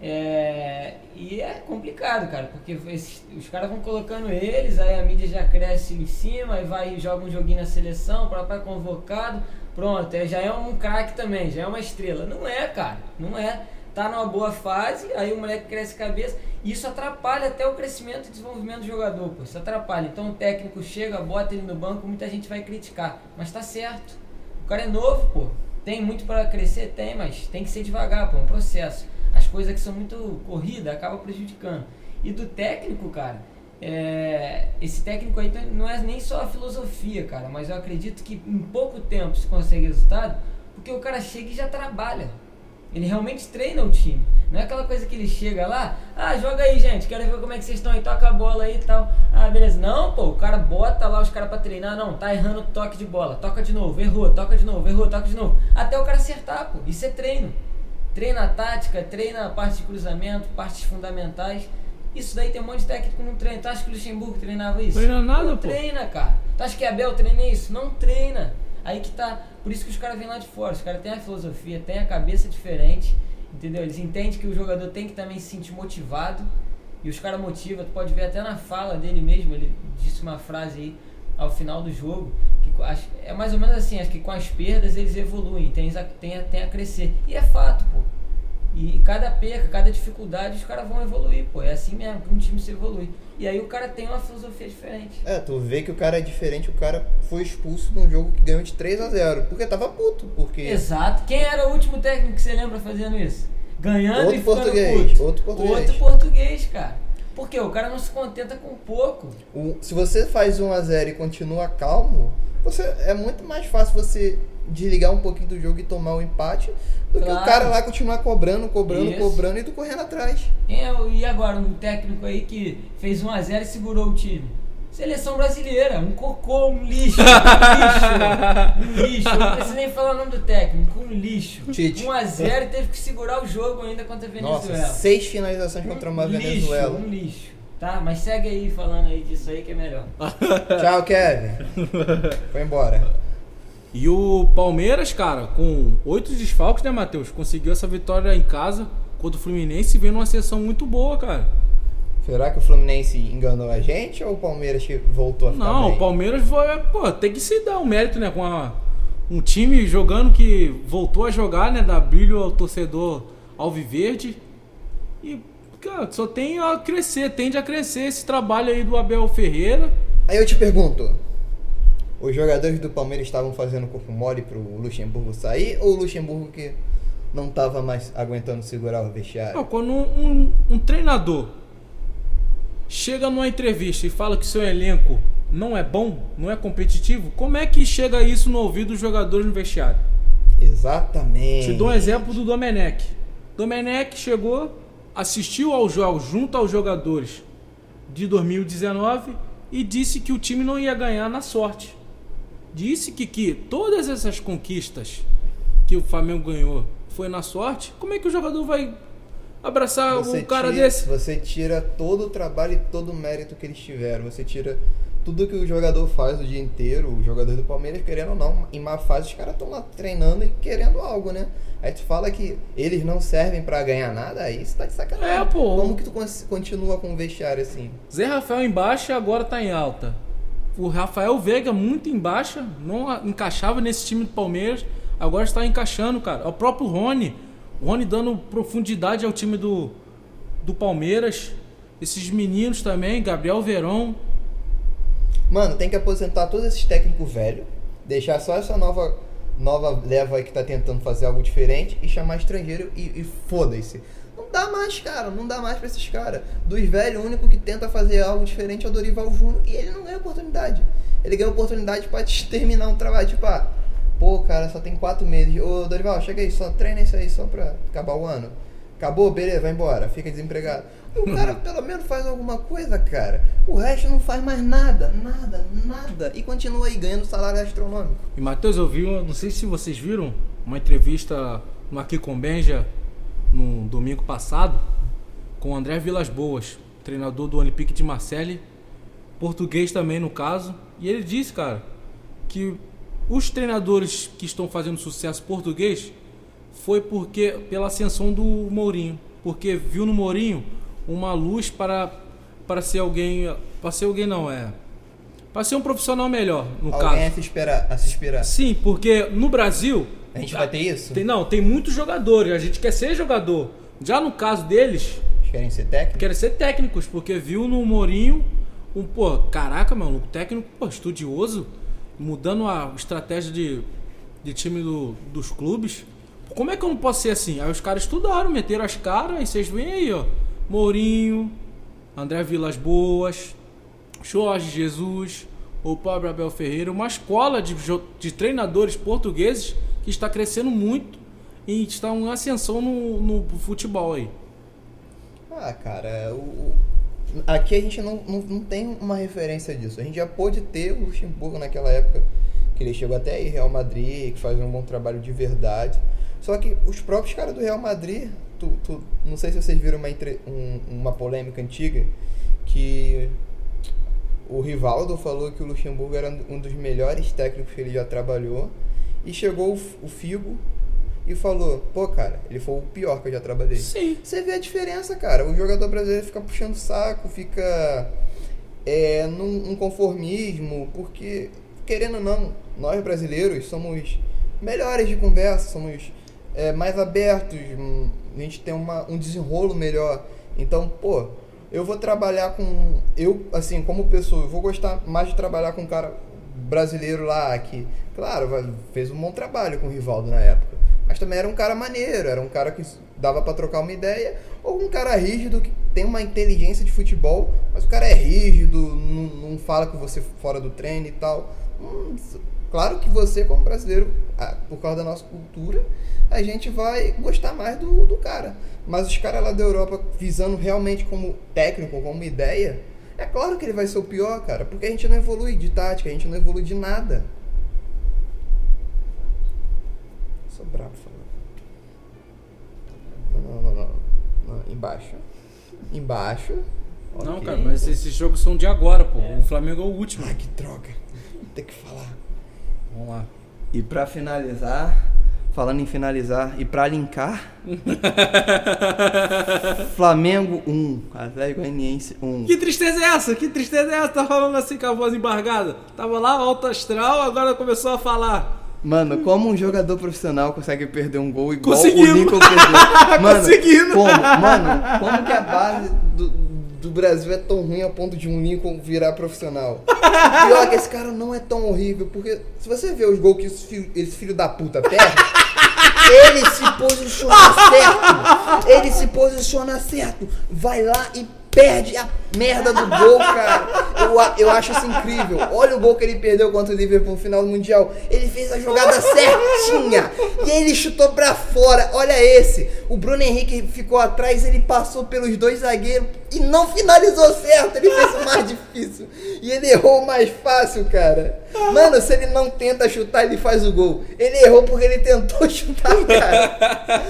É, e é complicado, cara, porque esses- os caras vão colocando eles, aí a mídia já cresce em cima, aí vai e joga um joguinho na seleção, o papai convocado, pronto, já é um craque também, já é uma estrela. Não é, cara, não é. Tá numa boa fase, aí o moleque cresce cabeça, e isso atrapalha até o crescimento e desenvolvimento do jogador, pô, isso atrapalha. Então o técnico chega, bota ele no banco, muita gente vai criticar, mas tá certo. O cara é novo, pô. Tem muito pra crescer? Tem, mas tem que ser devagar, pô. É um processo. As coisas que são muito corridas acabam prejudicando. E do técnico, cara, é, esse técnico aí não é nem só a filosofia, cara, mas eu acredito que em pouco tempo se consegue resultado, porque o cara chega e já trabalha. Ele realmente treina o time. Não é aquela coisa que ele chega lá, ah, joga aí, gente, quero ver como é que vocês estão aí, toca a bola aí e tal. Ah, beleza. Não, pô, o cara bota lá os caras pra treinar, não, tá errando o toque de bola, toca de novo, errou, toca de novo, errou, toca de novo. Até o cara acertar, pô. Isso é treino. Treina a tática, treina a parte de cruzamento, partes fundamentais. Isso daí tem um monte de técnico não treina. Tu acha que o Luxemburgo treinava isso?
Treina nada,
não
pô.
treina, cara. Tu acha que Abel treina isso? Não treina. Aí que tá. Por isso que os caras vêm lá de fora. Os caras têm a filosofia, têm a cabeça diferente. Entendeu? Eles entendem que o jogador tem que também se sentir motivado. E os caras motivam. Tu pode ver até na fala dele mesmo. Ele disse uma frase aí ao final do jogo. É mais ou menos assim: acho que com as perdas eles evoluem. Tem, a- tem, a- tem a crescer. E é fato, pô. E cada perca, cada dificuldade, os caras vão evoluir, pô. É assim mesmo que um time se evolui. E aí o cara tem uma filosofia diferente.
É, tu vê que o cara é diferente, o cara foi expulso num jogo que ganhou de 3 a 0 Porque tava puto, porque.
Exato. Quem era o último técnico que você lembra fazendo isso? Ganhando
Outro
e ficando
português,
puto.
outro português.
Outro português, cara. Porque o cara não se contenta com pouco.
O- se você faz 1 a 0 e continua calmo, você é muito mais fácil você desligar um pouquinho do jogo e tomar o empate do que
Claro.
o cara lá continuar cobrando, cobrando,
Isso.
cobrando e tu correndo atrás.
É e agora um técnico aí que fez 1x0 e segurou o time? Seleção brasileira, um cocô, um lixo, um lixo, um lixo. Não precisa nem falar o nome do técnico, um lixo.
Tite.
1x0 e teve que segurar o jogo ainda contra a Venezuela.
Nossa, seis finalizações contra uma
um lixo,
Venezuela.
um lixo. Tá, mas segue aí falando aí disso aí que é melhor. (laughs)
Tchau, Kevin. Foi embora.
E o Palmeiras, cara, com oito desfalques, né, Matheus? Conseguiu essa vitória em casa contra o Fluminense e veio numa sessão muito boa, cara.
Será que o Fluminense enganou a gente ou o Palmeiras que voltou a ficar
Não,
bem?
o Palmeiras foi, pô, tem que se dar um mérito, né, com a- um time jogando que voltou a jogar, né, dar brilho ao torcedor alviverde. E, cara, só tem a crescer, tende a crescer esse trabalho aí do Abel Ferreira.
Aí eu te pergunto, os jogadores do Palmeiras estavam fazendo corpo mole pro Luxemburgo sair ou o Luxemburgo que não tava mais aguentando segurar o vestiário?
Não, quando um, um- um treinador chega numa entrevista e fala que seu elenco não é bom, não é competitivo, como é que chega isso no ouvido dos jogadores no vestiário?
Exatamente.
Te dou um exemplo do Domenech. Domenech chegou, assistiu aos jogos junto aos jogadores de 2019 e disse que o time não ia ganhar na sorte. Disse que, que todas essas conquistas que o Flamengo ganhou foi na sorte. Como é que o jogador vai abraçar
Você
um cara
tira-
desse?
Você tira todo o trabalho e todo o mérito que eles tiveram. Você tira tudo que o jogador faz o dia inteiro. O jogador do Palmeiras, querendo ou não, em má fase, os caras estão lá treinando e querendo algo, né? Aí tu fala que eles não servem pra ganhar nada, aí você tá de sacanagem.
É, pô.
Como que tu continua com o vestiário assim?
Zé Rafael em baixa agora tá em alta. O Rafael Veiga muito em baixa, não encaixava nesse time do Palmeiras, agora está encaixando, cara. O próprio Rony, o Rony dando profundidade ao time do, do Palmeiras. Esses meninos também, Gabriel Verón.
Mano, tem que aposentar todos esses técnicos velhos, deixar só essa nova nova leva aí que tá tentando fazer algo diferente e chamar estrangeiro e, e foda-se. Não dá mais, cara, não dá mais pra esses caras. Dos velhos, o único que tenta fazer algo diferente é o Dorival Júnior e ele não ganha oportunidade. Ele ganha oportunidade pra te- terminar um trabalho, tipo, ah, pô, cara, só tem quatro meses. Ô, Dorival, chega aí, só treina isso aí só pra acabar o ano. Acabou, beleza, vai embora, fica desempregado. O cara (laughs) pelo menos faz alguma coisa, cara. O resto não faz mais nada, nada, nada. E continua aí ganhando salário astronômico.
E Matheus, eu vi, não sei se vocês viram, uma entrevista no Aqui com Benja no domingo passado com o André Vilas Boas, treinador do Olympique de Marseille, português também no caso. E ele disse, cara, que os treinadores que estão fazendo sucesso português foi porque pela ascensão do Mourinho, porque viu no Mourinho uma luz para para ser alguém, para ser alguém não é, para ser um profissional melhor, no
Alguém
caso.
a se esperar, a se inspirar.
Sim, porque no Brasil.
A gente vai ter isso?
Tem, não, tem muitos jogadores. A gente quer ser jogador. Já no caso deles,
Eles querem ser técnicos?
querem ser técnicos, porque viu no Mourinho um, pô, caraca, mano, um técnico, pô, estudioso, mudando a estratégia de, de time do- dos clubes. Como é que eu não posso ser assim? Aí os caras estudaram, meteram as caras, e vocês veem aí, ó. Mourinho, André Vilas Boas, Jorge Jesus, o Pablo Abel Ferreira, uma escola de, de treinadores portugueses que está crescendo muito e está em ascensão no, no futebol aí.
Ah, cara, o- aqui a gente não, não, não tem uma referência disso. A gente já pôde ter o Luxemburgo naquela época, que ele chegou até aí, Real Madrid, que faz um bom trabalho de verdade. Só que os próprios caras do Real Madrid, tu, tu- não sei se vocês viram uma, entre- um- uma polêmica antiga, que o Rivaldo falou que o Luxemburgo era um dos melhores técnicos que ele já trabalhou. E chegou o, o Figo e falou: Pô, cara, ele foi o pior que eu já trabalhei.
Sim.
Você vê a diferença, cara. O jogador brasileiro fica puxando o saco, fica é, num, num conformismo, porque, querendo ou não, nós brasileiros somos melhores de conversa, somos é, mais abertos, a gente tem uma, um desenrolo melhor. Então, pô, eu vou trabalhar com. Eu, assim, como pessoa, eu vou gostar mais de trabalhar com um cara brasileiro lá que, claro, fez um bom trabalho com o Rivaldo na época. Mas também era um cara maneiro, era um cara que dava pra trocar uma ideia, ou um cara rígido que tem uma inteligência de futebol, mas o cara é rígido, não, não fala com você fora do treino e tal. Hum, claro que você, como brasileiro, por causa da nossa cultura, a gente vai gostar mais do, do cara. Mas os caras lá da Europa, visando realmente como técnico, como ideia, é claro que ele vai ser o pior, cara, porque a gente não evolui de tática, a gente não evolui de nada. Sou brabo falando. Não, não, não, não. Embaixo. Embaixo.
Não, cara, mas esses jogos são de agora, pô. O Flamengo é o último.
Ai, que droga. Tem que falar.
Vamos lá.
E pra finalizar, falando em finalizar e pra linkar, (laughs) Flamengo 1, Atlético Goianiense 1.
Que tristeza é essa? Que tristeza é essa? Tá falando assim com a voz embargada. Tava lá, alto astral, agora começou a falar.
Mano, como um jogador profissional consegue perder um gol igual o Lincoln perdeu? (laughs) Mano,
Conseguindo.
Como? Mano, como que a base do- do Brasil é tão ruim a ponto de um Lincoln virar profissional. (laughs) Pior que esse cara não é tão horrível, porque se você vê os gols que esse filho, esse filho da puta perde, (laughs) ele se posiciona certo. Ele se posiciona certo. Vai lá e perde a merda do gol, cara. Eu, eu acho isso incrível. Olha o gol que ele perdeu contra o Liverpool no final do Mundial. Ele fez a jogada certinha. E ele chutou pra fora. Olha esse. O Bruno Henrique ficou atrás, ele passou pelos dois zagueiros e não finalizou certo. Ele fez o mais difícil. E ele errou o mais fácil, cara. Mano, se ele não tenta chutar, ele faz o gol. Ele errou porque ele tentou (laughs) chutar, cara.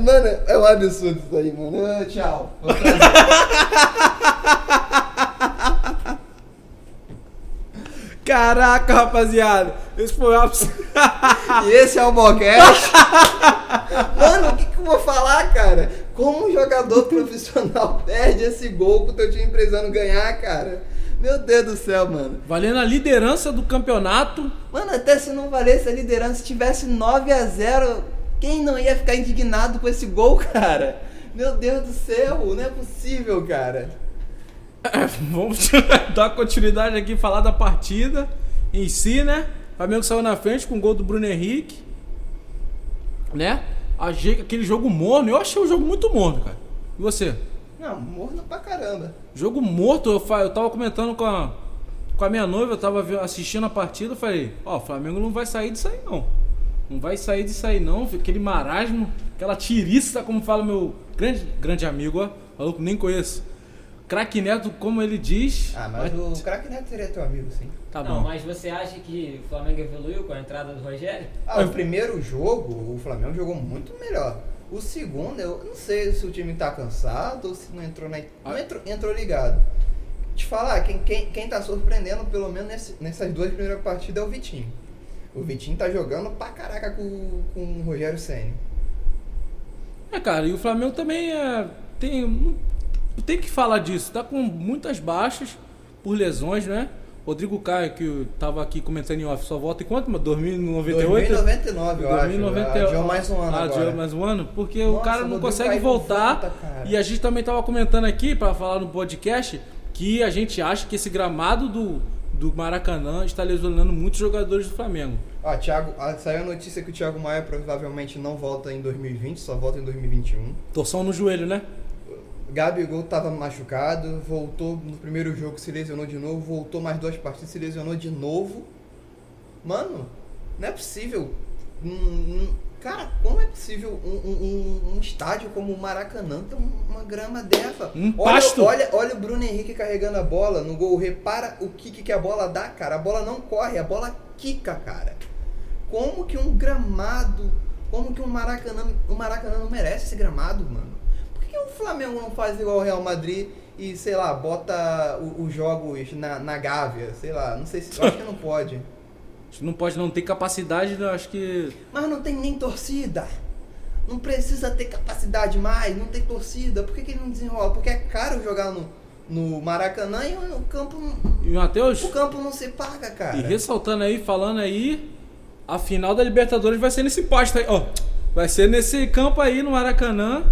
Mano, é um absurdo isso aí, mano. Ah, Tchau. (laughs) (laughs)
Caraca, rapaziada. Esse foi o. (laughs)
E esse é o Bocast. Mano, o que, que eu vou falar, cara? Como um jogador profissional (laughs) perde esse gol pro teu time precisando ganhar, cara? Meu Deus do céu, mano.
Valendo a liderança do campeonato.
Mano, até se não valesse a liderança, se tivesse 9 a 0 quem não ia ficar indignado com esse gol, cara? Meu Deus do céu, não é possível, cara.
É, (coughs) vamos (laughs) dar continuidade aqui, falar da partida em si, né? O Flamengo saiu na frente com o gol do Bruno Henrique, né? Achei aquele jogo morno. Eu achei o jogo muito morno, cara. E você?
Não, morno pra caramba.
Jogo morto, eu, eu tava comentando com a, com a minha noiva, eu tava assistindo a partida, eu falei, ó, o Flamengo não vai sair disso aí não. Não vai sair disso aí não, aquele marasmo, aquela tiriça, como fala meu grande, grande amigo, ó, maluco, nem conheço. Craque Neto, como ele diz.
Ah, mas
vai-
o craque Neto seria teu amigo, sim.
Tá
não,
bom.
mas você acha que o Flamengo evoluiu com a entrada do Rogério?
Ah, o primeiro jogo, o Flamengo jogou muito melhor. O segundo, eu não sei se o time tá cansado ou se não entrou na. Não
Ah.
entrou, entrou ligado. Te falar, quem, quem, quem tá surpreendendo, pelo menos nesse- nessas duas primeiras partidas, é o Vitinho. O Vitinho tá jogando pra caraca com, com o Rogério Senna.
É, cara, e o Flamengo também é, tem, não- tem que falar disso. Tá com muitas baixas por lesões, né? Rodrigo Caio, que tava aqui comentando em off, só volta em quanto? mano? 2098?
2099, eu
2090,
acho. Adiou mais um ano
Ah, adiou mais um ano? Porque o
Nossa,
cara
o
não
Rodrigo
consegue voltar.
volta, cara.
e a gente também tava comentando aqui, pra falar no podcast, que a gente acha que esse gramado do, do Maracanã está lesionando muitos jogadores do Flamengo.
Ó, Thiago, ah, saiu a notícia que o Thiago Maia provavelmente não volta em 2020, só volta em 2021.
Torção no joelho, né?
Gabigol tava machucado, voltou no primeiro jogo, se lesionou de novo, voltou mais duas partidas, se lesionou de novo. Mano, não é possível. Cara, como é possível um, um- um- um estádio como o Maracanã ter uma grama dessa?
Um
olha,
pasto.
Olha, olha o Bruno Henrique carregando a bola no gol. Repara o kick que a bola dá, cara. A bola não corre, a bola quica, cara. Como que um gramado, como que um Maracanã, o Maracanã não merece esse gramado, mano? O Flamengo não faz igual o Real Madrid e, sei lá, bota o- os jogos na, na Gávea? Sei lá, não sei se. Acho que não (laughs) pode.
Não pode não ter capacidade, acho que.
Mas não tem nem torcida. Não precisa ter capacidade mais, não tem torcida. Por que, que ele não desenrola? Porque é caro jogar no, no Maracanã e o campo,
E Matheus,
o campo não se paga, cara.
e ressaltando aí, falando aí, a final da Libertadores vai ser nesse pasto aí, ó. Vai ser nesse campo aí no Maracanã.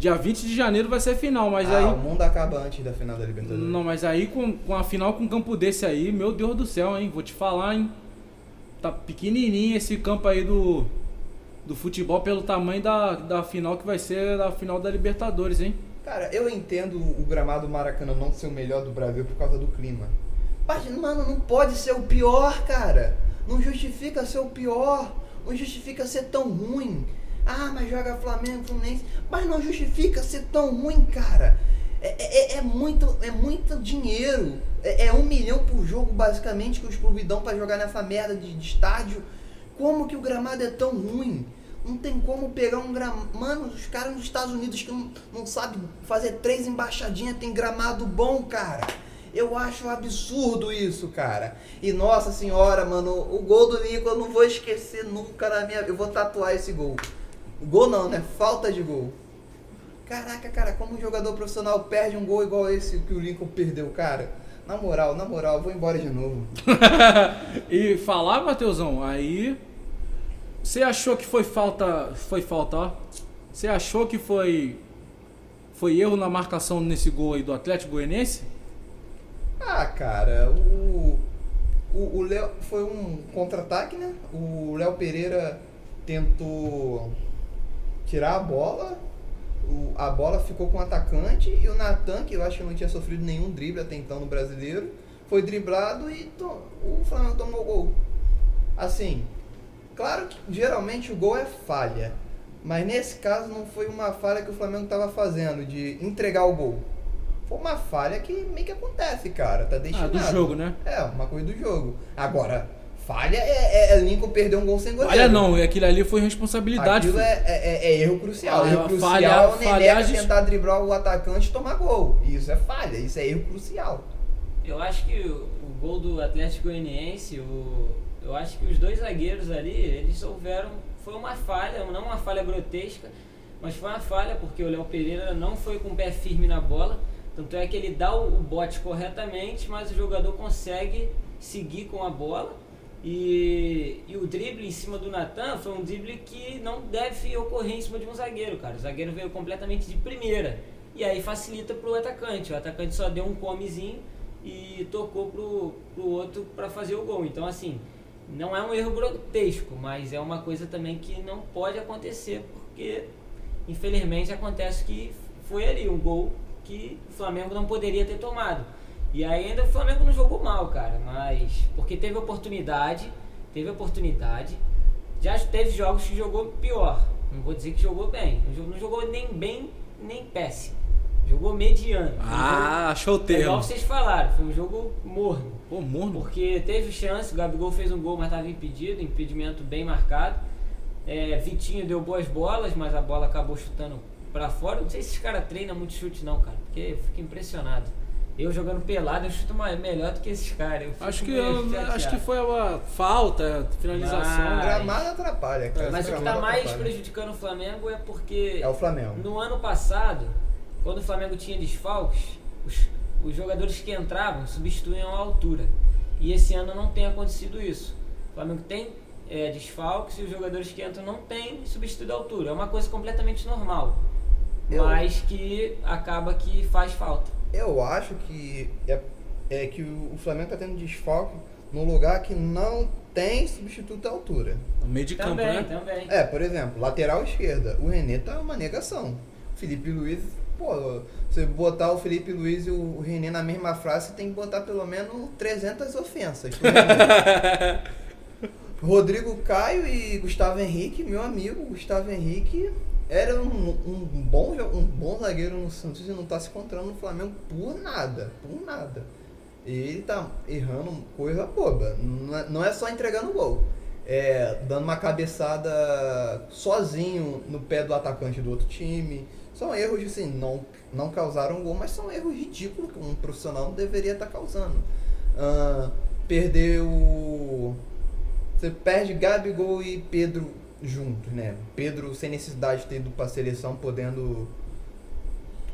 Dia 20 de janeiro vai ser final, mas
ah,
aí.
o mundo acaba antes da final da Libertadores.
Não, mas aí com, com a final com um campo desse aí, meu Deus do céu, hein? Vou te falar, hein? Tá pequenininho esse campo aí do, do futebol pelo tamanho da, da final que vai ser a final da Libertadores, hein?
Cara, eu entendo o gramado Maracanã não ser o melhor do Brasil por causa do clima. Mas, mano, não pode ser o pior, cara. Não justifica ser o pior. Não justifica ser tão ruim. Ah, mas joga Flamengo, Fluminense. Mas não justifica ser tão ruim, cara. É, é- é muito, é muito dinheiro. É, é um milhão por jogo, basicamente, que os clubes dão pra jogar nessa merda de, de estádio. Como que o gramado é tão ruim? Não tem como pegar um gramado. Mano, os caras nos Estados Unidos que não, não sabem fazer três embaixadinhas tem gramado bom, cara. Eu acho um absurdo isso, cara. E nossa senhora, mano, o gol do Lincoln eu não vou esquecer nunca na minha Eu vou tatuar esse gol. Gol não, né? Falta de gol. Caraca, cara, como um jogador profissional perde um gol igual esse que o Lincoln perdeu, cara. Na moral, na moral, eu vou embora de novo. (laughs)
E falar, Matheusão, aí. Você achou que foi falta. Foi falta, ó. Você achou que foi. foi erro na marcação nesse gol aí do Atlético Goianiense?
Ah, cara, o. O, o Léo foi um contra-ataque, né? O Léo Pereira tentou tirar a bola, o- a bola ficou com o atacante e o Natan, que eu acho que não tinha sofrido nenhum drible até então no brasileiro, foi driblado e to- o Flamengo tomou o gol. Assim, claro que geralmente o gol é falha, mas nesse caso não foi uma falha que o Flamengo estava fazendo de entregar o gol. Foi uma falha que meio que acontece, cara. Tá
Ah,
destinado.
do jogo, né?
É, uma coisa do jogo. Agora, falha é, é- é Lincoln perder um gol sem goleiro.
Olha, não, e aquilo ali foi responsabilidade.
Aquilo
filho.
é, é- é erro crucial.
Ah,
erro
a
crucial
falha-
é o Neneca
falhagem-
tentar driblar o atacante e tomar gol. Isso é falha, isso é erro crucial.
Eu acho que o, o gol do Atlético Goianiense, o, eu acho que os dois zagueiros ali, eles houveram. Foi uma falha, não uma falha grotesca, mas foi uma falha porque o Léo Pereira não foi com o pé firme na bola. Tanto é que ele dá o, o bote corretamente, mas o jogador consegue seguir com a bola. E, e o drible em cima do Natan foi um drible que não deve ocorrer em cima de um zagueiro, cara. O zagueiro veio completamente de primeira. E aí facilita pro atacante. O atacante só deu um comezinho e tocou pro, pro outro para fazer o gol. Então, assim, não é um erro grotesco, mas é uma coisa também que não pode acontecer, porque infelizmente acontece que foi ali um gol que o Flamengo não poderia ter tomado. E ainda o Flamengo não jogou mal, cara, mas porque teve oportunidade, teve oportunidade. Já teve jogos que jogou pior. Não vou dizer que jogou bem. Não jogou- nem bem, nem péssimo. Jogou mediano. Foi um
Ah, achou o
jogo- é igual
termo.
vocês falaram, foi um jogo morno.
Pô, morno.
Porque teve chance, o Gabigol fez um gol, mas estava impedido, impedimento bem marcado. É, Vitinho deu boas bolas, mas a bola acabou chutando pra fora. Não sei se esses caras treinam muito chute não, cara, porque eu fico impressionado. Eu jogando pelado, eu chuto mais, melhor do que esses caras.
Acho que, eu-
chateado.
acho que foi uma falta, finalização.
O gramado atrapalha, cara.
Mas o que
gramado
tá mais
atrapalha.
prejudicando o Flamengo é porque
É o Flamengo.
no ano passado, quando o Flamengo tinha desfalques, os, os jogadores que entravam substituíam a altura. E esse ano não tem acontecido isso. O Flamengo tem é, desfalques e os jogadores que entram não têm substituído a altura. É uma coisa completamente normal.
Eu-
Mas que acaba que faz falta.
Eu acho que é, é que o o Flamengo tá tendo desfalque num lugar que não tem substituto à altura.
No meio de campo,
Também,
né?
também.
É, por exemplo, lateral esquerda, o René tá uma negação. Felipe Luiz, pô, você botar o Felipe Luiz e o René na mesma frase, você tem que botar pelo menos 300 ofensas. (laughs) Rodrigo Caio e Gustavo Henrique, meu amigo, Gustavo Henrique era um, um bom, um bom zagueiro no Santos e não tá se encontrando no Flamengo por nada, por nada. Ele tá errando coisa boba. Não é, não é só entregando gol. É dando uma cabeçada sozinho no pé do atacante do outro time. São erros assim, não, não causaram gol, mas são erros ridículos que um profissional não deveria estar causando. Ah, perder o. Você perde Gabigol e Pedro juntos, né? Pedro sem necessidade de ter ido pra seleção, podendo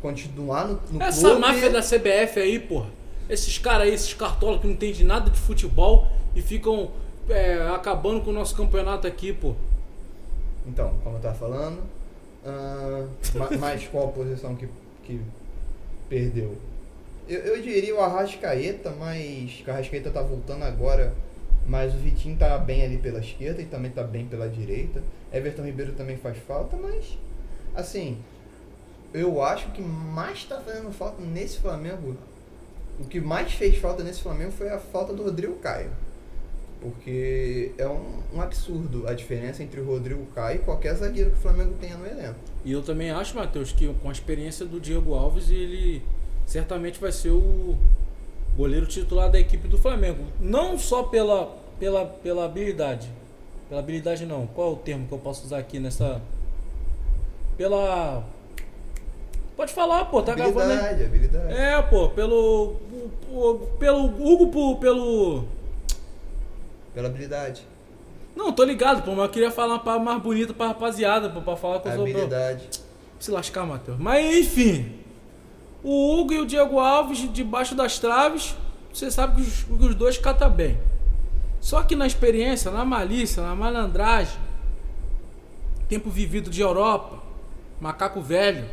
continuar no, no
Essa
clube.
máfia da CBF aí, porra. Esses caras aí, esses cartolas que não entendem nada de futebol e ficam é, acabando com o nosso campeonato aqui, pô.
Então, como eu tava falando, ah, ma- (laughs) mas qual posição que, que perdeu? Eu, eu diria o Arrascaeta, mas o Arrascaeta tá voltando agora, mas o Vitinho tá bem ali pela esquerda e também tá bem pela direita. Everton Ribeiro também faz falta, mas assim, eu acho que mais tá fazendo falta nesse Flamengo, o que mais fez falta nesse Flamengo foi a falta do Rodrigo Caio. Porque é um, um absurdo a diferença entre o Rodrigo Caio e qualquer zagueiro que o Flamengo tenha no elenco.
E eu também acho, Matheus, que com a experiência do Diego Alves, ele certamente vai ser o goleiro titular da equipe do Flamengo. Não só pela, pela, pela habilidade. Pela habilidade não. Qual é o termo que eu posso usar aqui nessa. Pela. Pode falar, pô, tá gravando aí.
habilidade, habilidade.
É, pô, pelo. Pelo Hugo, pô, pelo.
Pela habilidade.
Não, tô ligado, pô, mas eu queria falar uma palavra mais bonita pra rapaziada, pô, pra falar que eu sou.
Habilidade.
Se lascar, Matheus. Mas enfim. O Hugo e o Diego Alves, debaixo das traves, você sabe que os, que os dois catam bem. Só que na experiência, na malícia, na malandragem, tempo vivido de Europa, macaco velho,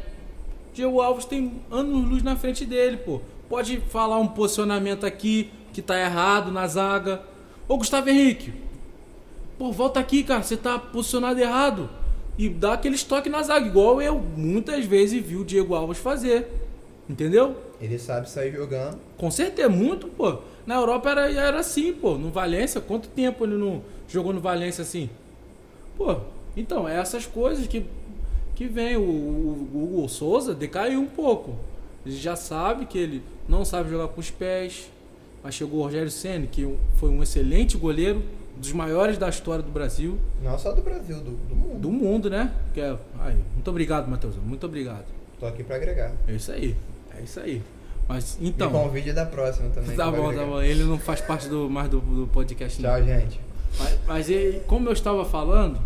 Diego Alves tem anos luz na frente dele, pô. Pode falar um posicionamento aqui que tá errado na zaga. Ô Gustavo Henrique, pô, volta aqui, cara, você tá posicionado errado. E dá aquele estoque na zaga, igual eu muitas vezes vi o Diego Alves fazer. Entendeu?
Ele sabe sair jogando.
Com certeza, muito, pô. Na Europa era, era assim, pô. No Valência, quanto tempo ele não jogou no Valência assim? Pô, então, é essas coisas que, que vem. O, o, o Hugo Souza decaiu um pouco. Ele já sabe que ele não sabe jogar com os pés. Mas chegou o Rogério Senna, que foi um excelente goleiro, dos maiores da história do Brasil.
Não só do Brasil, do, do mundo.
Do mundo, né? Que é, aí, muito obrigado, Matheus. Muito obrigado.
Tô aqui pra agregar.
É isso aí. É isso aí. Mas então.
E convide da próxima também.
Tá bom, tá bom. Ele não faz parte do, mais do, do podcast, não.
Tchau, gente.
Mas, mas ele- como eu estava falando,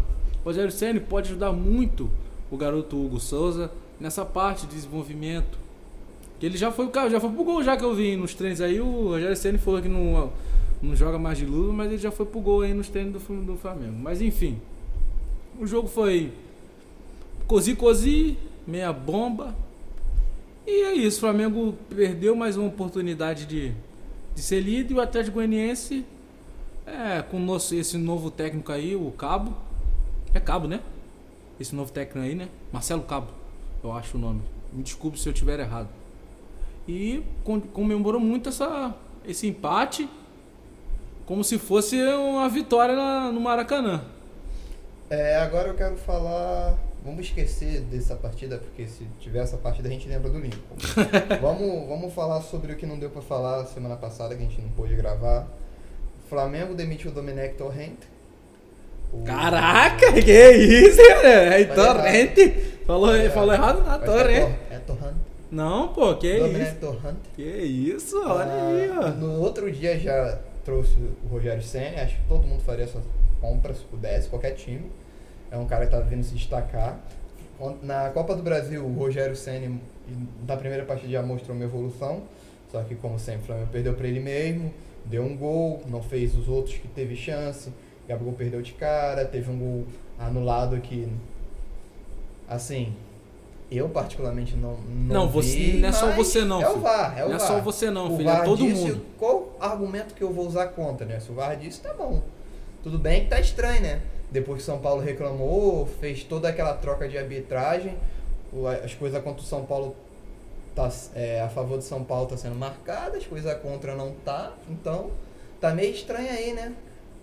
o Rogério Senna pode ajudar muito o garoto Hugo Souza nessa parte de desenvolvimento. Que ele já foi, cara, já foi pro gol já que eu vi nos treinos aí. O Rogério Senna falou que não, não joga mais de luva, mas ele já foi pro gol aí nos treinos do, do Flamengo. Mas enfim, o jogo foi cozi cozi, meia bomba. E é isso, o Flamengo perdeu mais uma oportunidade de, de ser líder e o Atlético Goianiense é, com nosso, esse novo técnico aí, o Cabo. É Cabo, né? Esse novo técnico aí, né? Marcelo Cabo, eu acho o nome. Me desculpe se eu estiver errado. E com- comemorou muito essa, esse empate, como se fosse uma vitória no Maracanã.
É, agora eu quero falar. Vamos esquecer dessa partida, porque se tiver essa partida a gente lembra do Lincoln. (laughs) vamos, vamos falar sobre o que não deu pra falar semana passada, que a gente não pôde gravar. O Flamengo demitiu o Domenech Torrent. O-
Caraca, que isso, cara? É
Falei
Torrente. Falou,
Falei
falou errado na
Mas
Torrente.
É, Tor- é Torrent.
Não, pô, que
Domenech
isso?
Torrent.
Que isso, olha
Ah,
aí, ó.
No outro dia já trouxe o Rogério Senna, acho que todo mundo faria essa compra se pudesse, qualquer time. É um cara que tá vindo se destacar. Na Copa do Brasil, o Rogério Senna, na primeira partida, já mostrou uma evolução. Só que, como sempre, o Flamengo perdeu para ele mesmo, deu um gol, não fez os outros que teve chance. Gabigol perdeu de cara, teve um gol anulado que, assim, eu particularmente não não,
Não, você-
vi,
não é só você não,
É o. VAR, é o
Não é
VAR.
só você não,
O
filho, é
VAR
todo
disse,
mundo.
Qual argumento que eu vou usar contra, né? Se o VAR disse, tá bom. Tudo bem que tá estranho, né? Depois que São Paulo reclamou, fez toda aquela troca de arbitragem, o- as coisas contra o São Paulo tá, é, a favor de São Paulo tá sendo marcadas, coisa contra não tá, então tá meio estranho aí, né?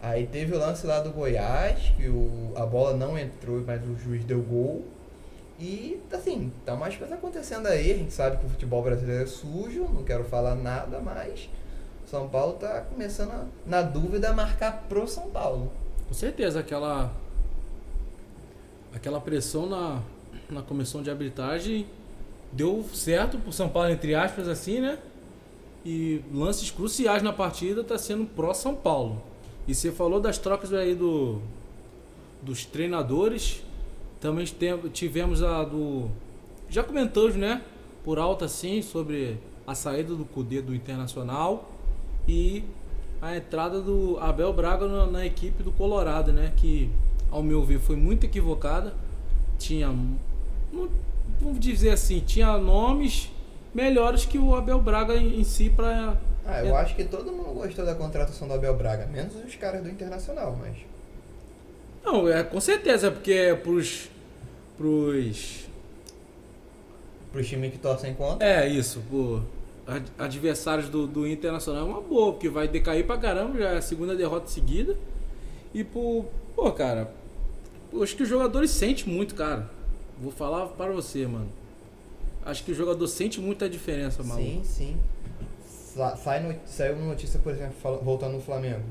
Aí teve o lance lá do Goiás, que o, a bola não entrou, mas o juiz deu gol. E, assim, tá mais coisa acontecendo aí. A gente sabe que o futebol brasileiro é sujo, não quero falar nada, mas São Paulo tá começando, a, na dúvida, a marcar pro São Paulo.
Com certeza, aquela. Aquela pressão na, na comissão de arbitragem deu certo pro São Paulo, entre aspas, assim, né? E lances cruciais na partida tá sendo pró São Paulo. E você falou das trocas aí do dos treinadores. Também tivemos a do. Já comentamos, né? Por alto assim, sobre a saída do Cudê do Internacional e a entrada do Abel Braga na, na equipe do Colorado, né? Que, ao meu ver, foi muito equivocada. Tinha. não- Vamos dizer assim, tinha nomes melhores que o Abel Braga em, em si para.
Ah, eu
É.
acho que todo mundo gostou da contratação do Abel Braga, menos os caras do Internacional, mas.
Não, é com certeza, porque é pros. pros.
Pros times que torcem contra.
É isso, pô. ad- Adversários do, do Internacional é uma boa, porque vai decair pra caramba, já é a segunda derrota seguida. E pro. Pô, cara, acho que os jogadores sentem muito, cara. Vou falar para você, mano. Acho que o jogador sente muita diferença, maluco.
Sim, sim. Sa- Sai no- saiu uma notícia, por exemplo, voltando no Flamengo.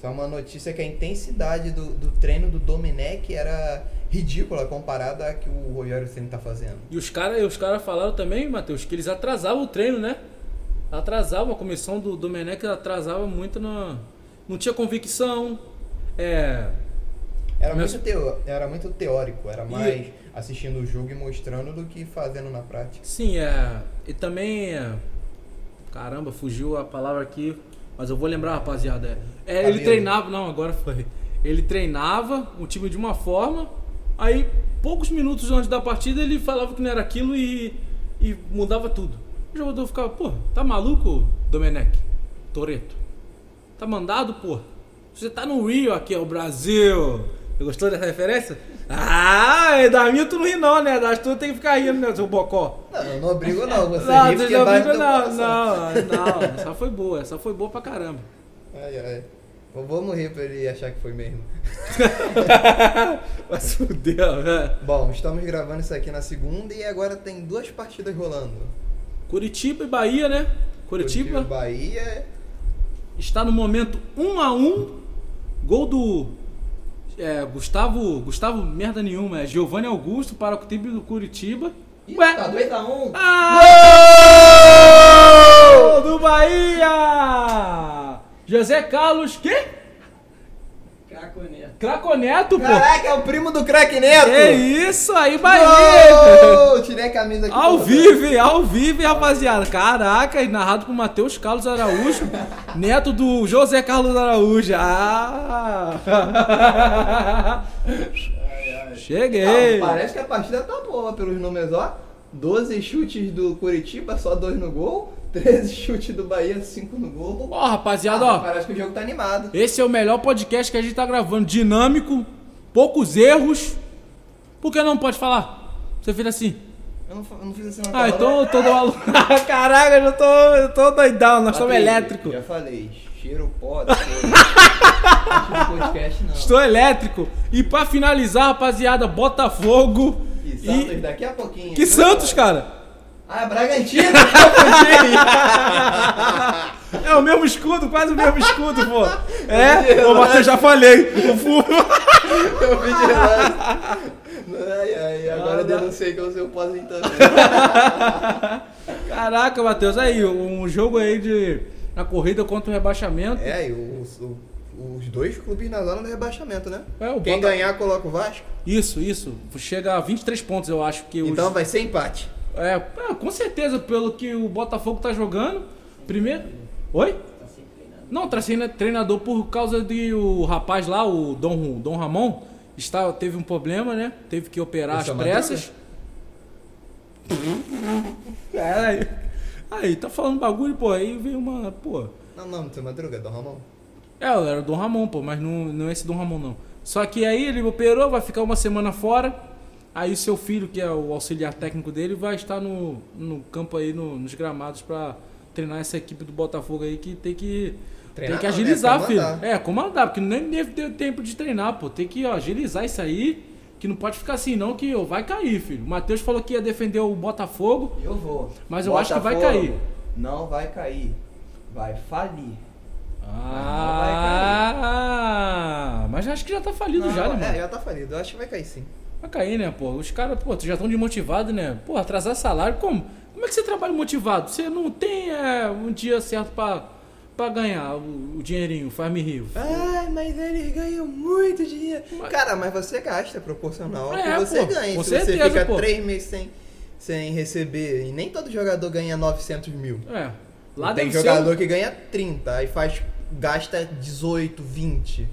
Saiu uma notícia que a intensidade do, do treino do Domenech era ridícula comparada a que o Rogério Ceni tá fazendo.
E os caras os cara falaram também, Matheus, que eles atrasavam o treino, né? Atrasavam, a comissão do Domenech atrasava muito na. Não tinha convicção. É.
Era,
Mas-
muito, teo, era muito teórico, era
E-
mais assistindo o jogo e mostrando do que fazendo na prática.
Sim, é. E também. É, caramba, fugiu a palavra aqui. Mas eu vou lembrar, rapaziada. É, ele
Camilo.
treinava. Não, agora foi. Ele treinava o time de uma forma. Aí, poucos minutos antes da partida, ele falava que não era aquilo e e mudava tudo. O jogador ficava, pô, tá maluco, Domenech? Toreto. Tá mandado, pô. Você tá no Rio, aqui é o Brasil. Gostou dessa referência? Ah, é da minha tu não ri não, né? Das tuas tem que ficar rindo, né, seu bocó?
Não, eu não obrigo não. Você
não,
ri porque
não,
coração.
não, não. Essa foi boa, essa foi boa pra caramba.
Ai, ai. Vou morrer pra ele achar que foi mesmo. (laughs)
Se fuder, velho.
Bom, estamos gravando isso aqui na segunda e agora tem duas partidas rolando.
Curitiba e Bahia, né? Curitiba
Bahia.
está no momento 1 a 1 Gol do é, Gustavo. Gustavo, merda nenhuma. É Giovanni Augusto para o time do Curitiba.
Ih,
Ué?
tá 2x1.
Ah! Gol do Bahia! José Carlos, que?
Craconeto.
Craconeto, pô.
Caraca, é o primo do craque Neto!
É isso aí, Bahia!
Tirei a camisa aqui.
Ao vivo, ao vivo, rapaziada. Caraca, e narrado por Matheus Carlos Araújo, (laughs) neto do José Carlos Araújo. Ah! Cheguei!
Não, parece que a partida tá boa pelos números, ó. 12 chutes do Curitiba, só 2 no gol. 13 chutes do Bahia, 5 no gol.
Ó, rapaziada,
Ah,
ó.
Parece que o jogo tá animado.
Esse é o melhor podcast que a gente tá gravando. Dinâmico, poucos erros. Por que não pode falar? Você fez assim.
Eu não, eu não fiz assim na
Ah, então
né?
eu tô do maluco. (laughs) Caraca, eu já tô, eu tô doidão, nós somos elétrico.
Já falei, cheiro pó, (laughs) podcast não.
Estou elétrico. E pra finalizar, rapaziada, Botafogo.
E Santos
E...
daqui a pouquinho.
Que Santos, cara?
Ah, Bragantino, (laughs) confundi.
É o mesmo escudo, quase o mesmo escudo, pô. É? Ô, mas eu já falei. O (laughs) fu-
Eu vi de. Ai, ai, agora eu denunciei que eu sou pozinho também.
Caraca, Matheus, aí, um jogo aí de. Na corrida contra o rebaixamento.
É, e os, o- os dois clubes na zona do rebaixamento, né?
É, o
Quem
Bota-
ganhar, coloca o Vasco.
Isso, isso. Chega a 23 pontos, eu acho que os.
Então vai ser empate.
É, é, com certeza, pelo que o Botafogo tá jogando. Primeiro. Oi? Não, tá sendo treinador por causa de o rapaz lá, o Dom, Dom Ramon, está, teve um problema, né? Teve que operar
é
às pressas. É, aí, aí, tá falando bagulho, pô, aí veio uma, pô.
Não, não, seu Madruga, Dom Ramon.
É, era o Dom Ramon, pô, mas não, não é esse Dom Ramon, não. Só que aí ele operou, vai ficar uma semana fora. Aí o seu filho, que é o auxiliar técnico dele, vai estar no, no campo aí, no- nos gramados, pra treinar essa equipe do Botafogo aí, que tem que,
Treinar
tem que
não, né?
agilizar, filho.
Comandar.
É, comandar, porque nem deve ter tempo de treinar, pô. Tem que ó, agilizar isso aí, que não pode ficar assim, não, que ó, vai cair, filho. O Matheus falou que ia defender o Botafogo.
Eu vou.
Mas eu acho que vai
Botafogo
cair.
Não vai cair. Vai falir.
Ah, mas acho que já tá falido
Não,
já, né, mano?
É, já tá falido. Eu acho que vai cair sim.
Vai cair, né, pô? Os caras, pô, já estão desmotivados, né? Pô, atrasar salário, como? Como é que você trabalha motivado? Você não tem é, um dia certo pra, pra ganhar o, o dinheirinho, faz-me rir.
Ai, mas eles ganham muito dinheiro.
Mas-
Cara, mas você gasta proporcional ao
É,
que você
pô,
ganha. Se você
certeza,
fica
pô.
três meses sem, sem receber, e nem todo jogador ganha 900 mil.
É. Lá
Tem jogador
ser.
que ganha 30, aí faz, gasta 18, 20.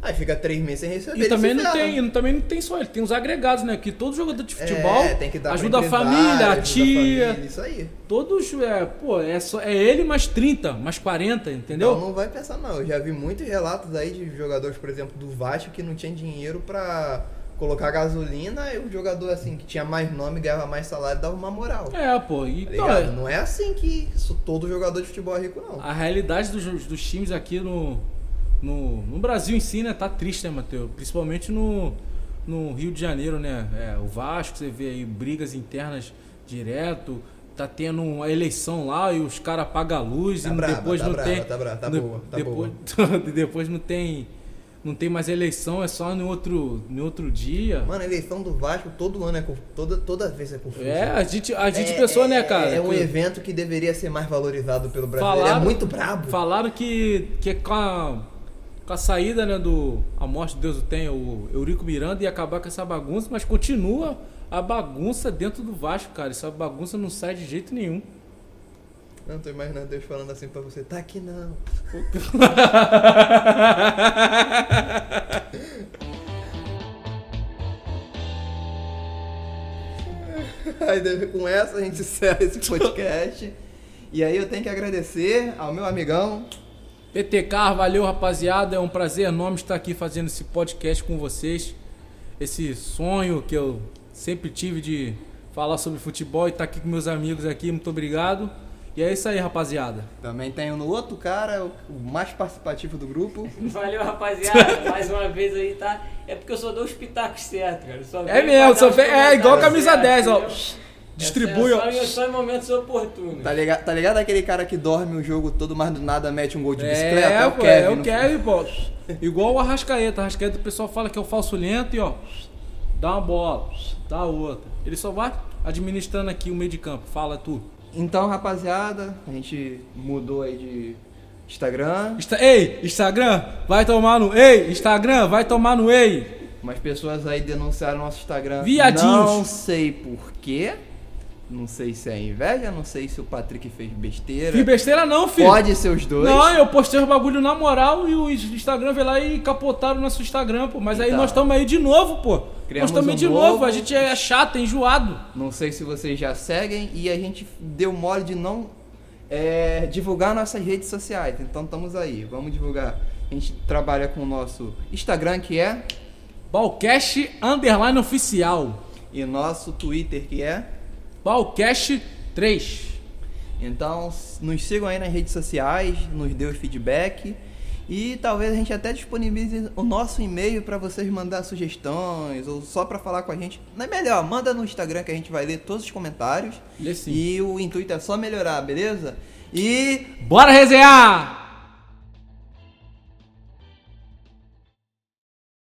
Aí fica três meses sem receber.
E também não, tem, e também não tem só ele, tem os agregados, né? Que todo jogador de futebol
É, tem que dar
ajuda a família, a tia.
família, isso aí.
Todos, é, pô, é, só, é ele mais 30, mais 40, entendeu?
Então não vai pensar não. Eu já vi muitos relatos aí de jogadores, por exemplo, do Vasco que não tinha dinheiro pra colocar gasolina e o jogador assim que tinha mais nome, ganhava mais salário, dava uma moral.
É, pô. E,
Tá
é-
Não é assim que isso, todo jogador de futebol é rico, não.
A realidade dos, dos times aqui no, no, no Brasil em si, né, tá triste, né, Matheus? Principalmente no, no Rio de Janeiro, né? É, o Vasco, você vê aí brigas internas direto, tá tendo uma eleição lá e os caras apagam a luz
Tá
e
brava,
depois
tá
não
brava,
tem.
tá brava, tá boa, tá
depois, (laughs) depois não tem. Não tem mais eleição, é só no outro, no outro dia.
Mano, a eleição do Vasco todo ano é toda, toda vez é confuso.
É, a gente, a gente
É-
pensou,
é-
né, cara?
É um
que-
evento que deveria ser mais valorizado pelo brasileiro.
Falaram-
é muito brabo.
Falaram que, que com, a, com a saída né, do A Morte de Deus o Tenha, o Eurico Miranda, ia acabar com essa bagunça, mas continua a bagunça dentro do Vasco, cara. Essa bagunça não sai de jeito nenhum.
Não, tô imaginando Deus falando assim pra você, tá aqui não. (laughs) Aí com essa a gente encerra esse podcast. E aí eu tenho que agradecer ao meu amigão.
PTK, valeu rapaziada, é um prazer enorme estar aqui fazendo esse podcast com vocês. Esse sonho que eu sempre tive de falar sobre futebol e estar aqui com meus amigos aqui, muito obrigado. E é isso aí, rapaziada.
Também tenho no outro cara, o mais participativo do grupo. (laughs)
Valeu, rapaziada. Mais uma vez aí, tá? É porque eu só dou os pitacos certos, cara. Só
É mesmo, só fe- é igual
comentários
camisa
certos,
10, ó.
entendeu?
Distribui,
é
ó.
só, só em momentos oportunos.
Tá ligado, tá ligado aquele cara que dorme o jogo todo, mas do nada mete um gol de bicicleta?
É, pô, é o
no-
Kevin, pô. Igual o Arrascaeta. Arrascaeta o pessoal fala que é o falso lento e ó, dá uma bola, dá outra. Ele só vai administrando aqui o meio de campo. Fala tu.
Então, rapaziada, a gente mudou aí de Instagram.
Insta- Ei, Instagram, vai tomar no. Ei, Instagram, vai tomar no ei.
Umas pessoas aí denunciaram nosso Instagram.
Viadinhos.
Não sei por quê. Não sei se é inveja, não sei se o Patrick fez besteira.
Fiz besteira não, filho.
Pode ser os dois.
Não, eu postei os bagulho na moral e o Instagram veio lá e capotaram nosso Instagram, pô. Mas aí nós estamos aí de novo, pô.
Criamos
nós estamos aí
um
de
novo.
novo. A gente é chato, é enjoado.
Não sei se vocês já seguem e a gente deu mole de não é, divulgar nossas redes sociais. Então estamos aí, vamos divulgar. A gente trabalha com o nosso Instagram que é
Balcast Underline Oficial.
e nosso Twitter que é.
Balcast 3.
Então nos sigam aí nas redes sociais, nos dê os feedback e talvez a gente até disponibilize o nosso e-mail para vocês mandar sugestões ou só para falar com a gente. Não é melhor, manda no Instagram que a gente vai ler todos os comentários e o intuito é só melhorar, beleza? E
Bora resenhar!